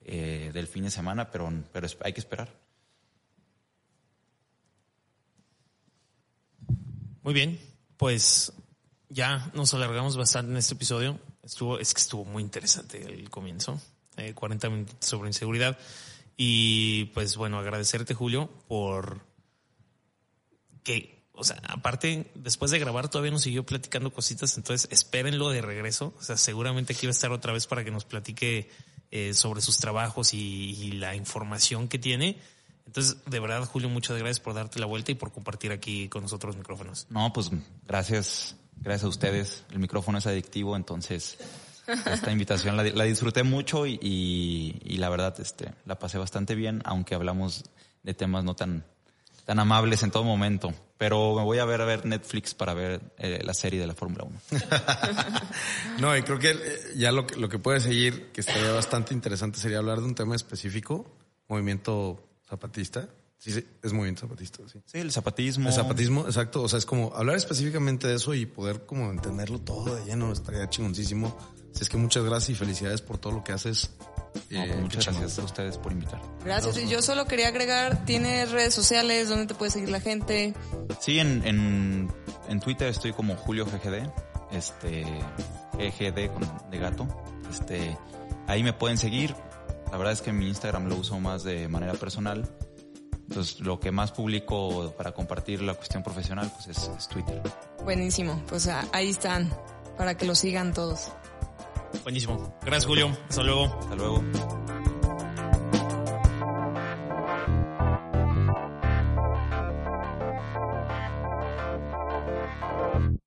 Speaker 2: eh, del fin de semana, pero, pero hay que esperar.
Speaker 4: Muy bien, pues ya nos alargamos bastante en este episodio. Estuvo, es que estuvo muy interesante el comienzo, eh, 40 minutos sobre inseguridad. Y pues bueno, agradecerte Julio por que, o sea, aparte, después de grabar todavía nos siguió platicando cositas, entonces espérenlo de regreso. O sea, seguramente aquí va a estar otra vez para que nos platique eh, sobre sus trabajos y, y la información que tiene. Entonces, de verdad, Julio, muchas gracias por darte la vuelta y por compartir aquí con nosotros los micrófonos.
Speaker 2: No, pues gracias, gracias a ustedes. El micrófono es adictivo, entonces esta invitación la, la disfruté mucho y, la verdad, este, la pasé bastante bien, aunque hablamos de temas no tan, tan amables en todo momento. Pero me voy a ver a ver Netflix para ver eh, la serie de la Fórmula 1.
Speaker 1: no, y creo que ya lo, lo que puede seguir, que estaría bastante interesante, sería hablar de un tema específico, movimiento zapatista. Sí, sí, es movimiento zapatista, sí.
Speaker 2: Sí, el zapatismo.
Speaker 1: El zapatismo, exacto. O sea, es como hablar específicamente de eso y poder como entenderlo todo de lleno, estaría chingoncísimo. Así es que muchas gracias y felicidades por todo lo que haces.
Speaker 2: No, eh, muchas gracias a ustedes por invitar.
Speaker 3: Gracias. Y yo solo quería agregar, ¿tienes redes sociales donde te puede seguir la gente?
Speaker 2: Sí, en, en, en Twitter estoy como Julio GGD, este, GGD con, de gato. Este, ahí me pueden seguir. La verdad es que mi Instagram lo uso más de manera personal. Entonces, lo que más publico para compartir la cuestión profesional, pues es, es Twitter.
Speaker 3: Buenísimo. Pues ahí están, para que lo sigan todos.
Speaker 4: Buenísimo. Gracias, Julio. Hasta luego.
Speaker 2: Hasta luego.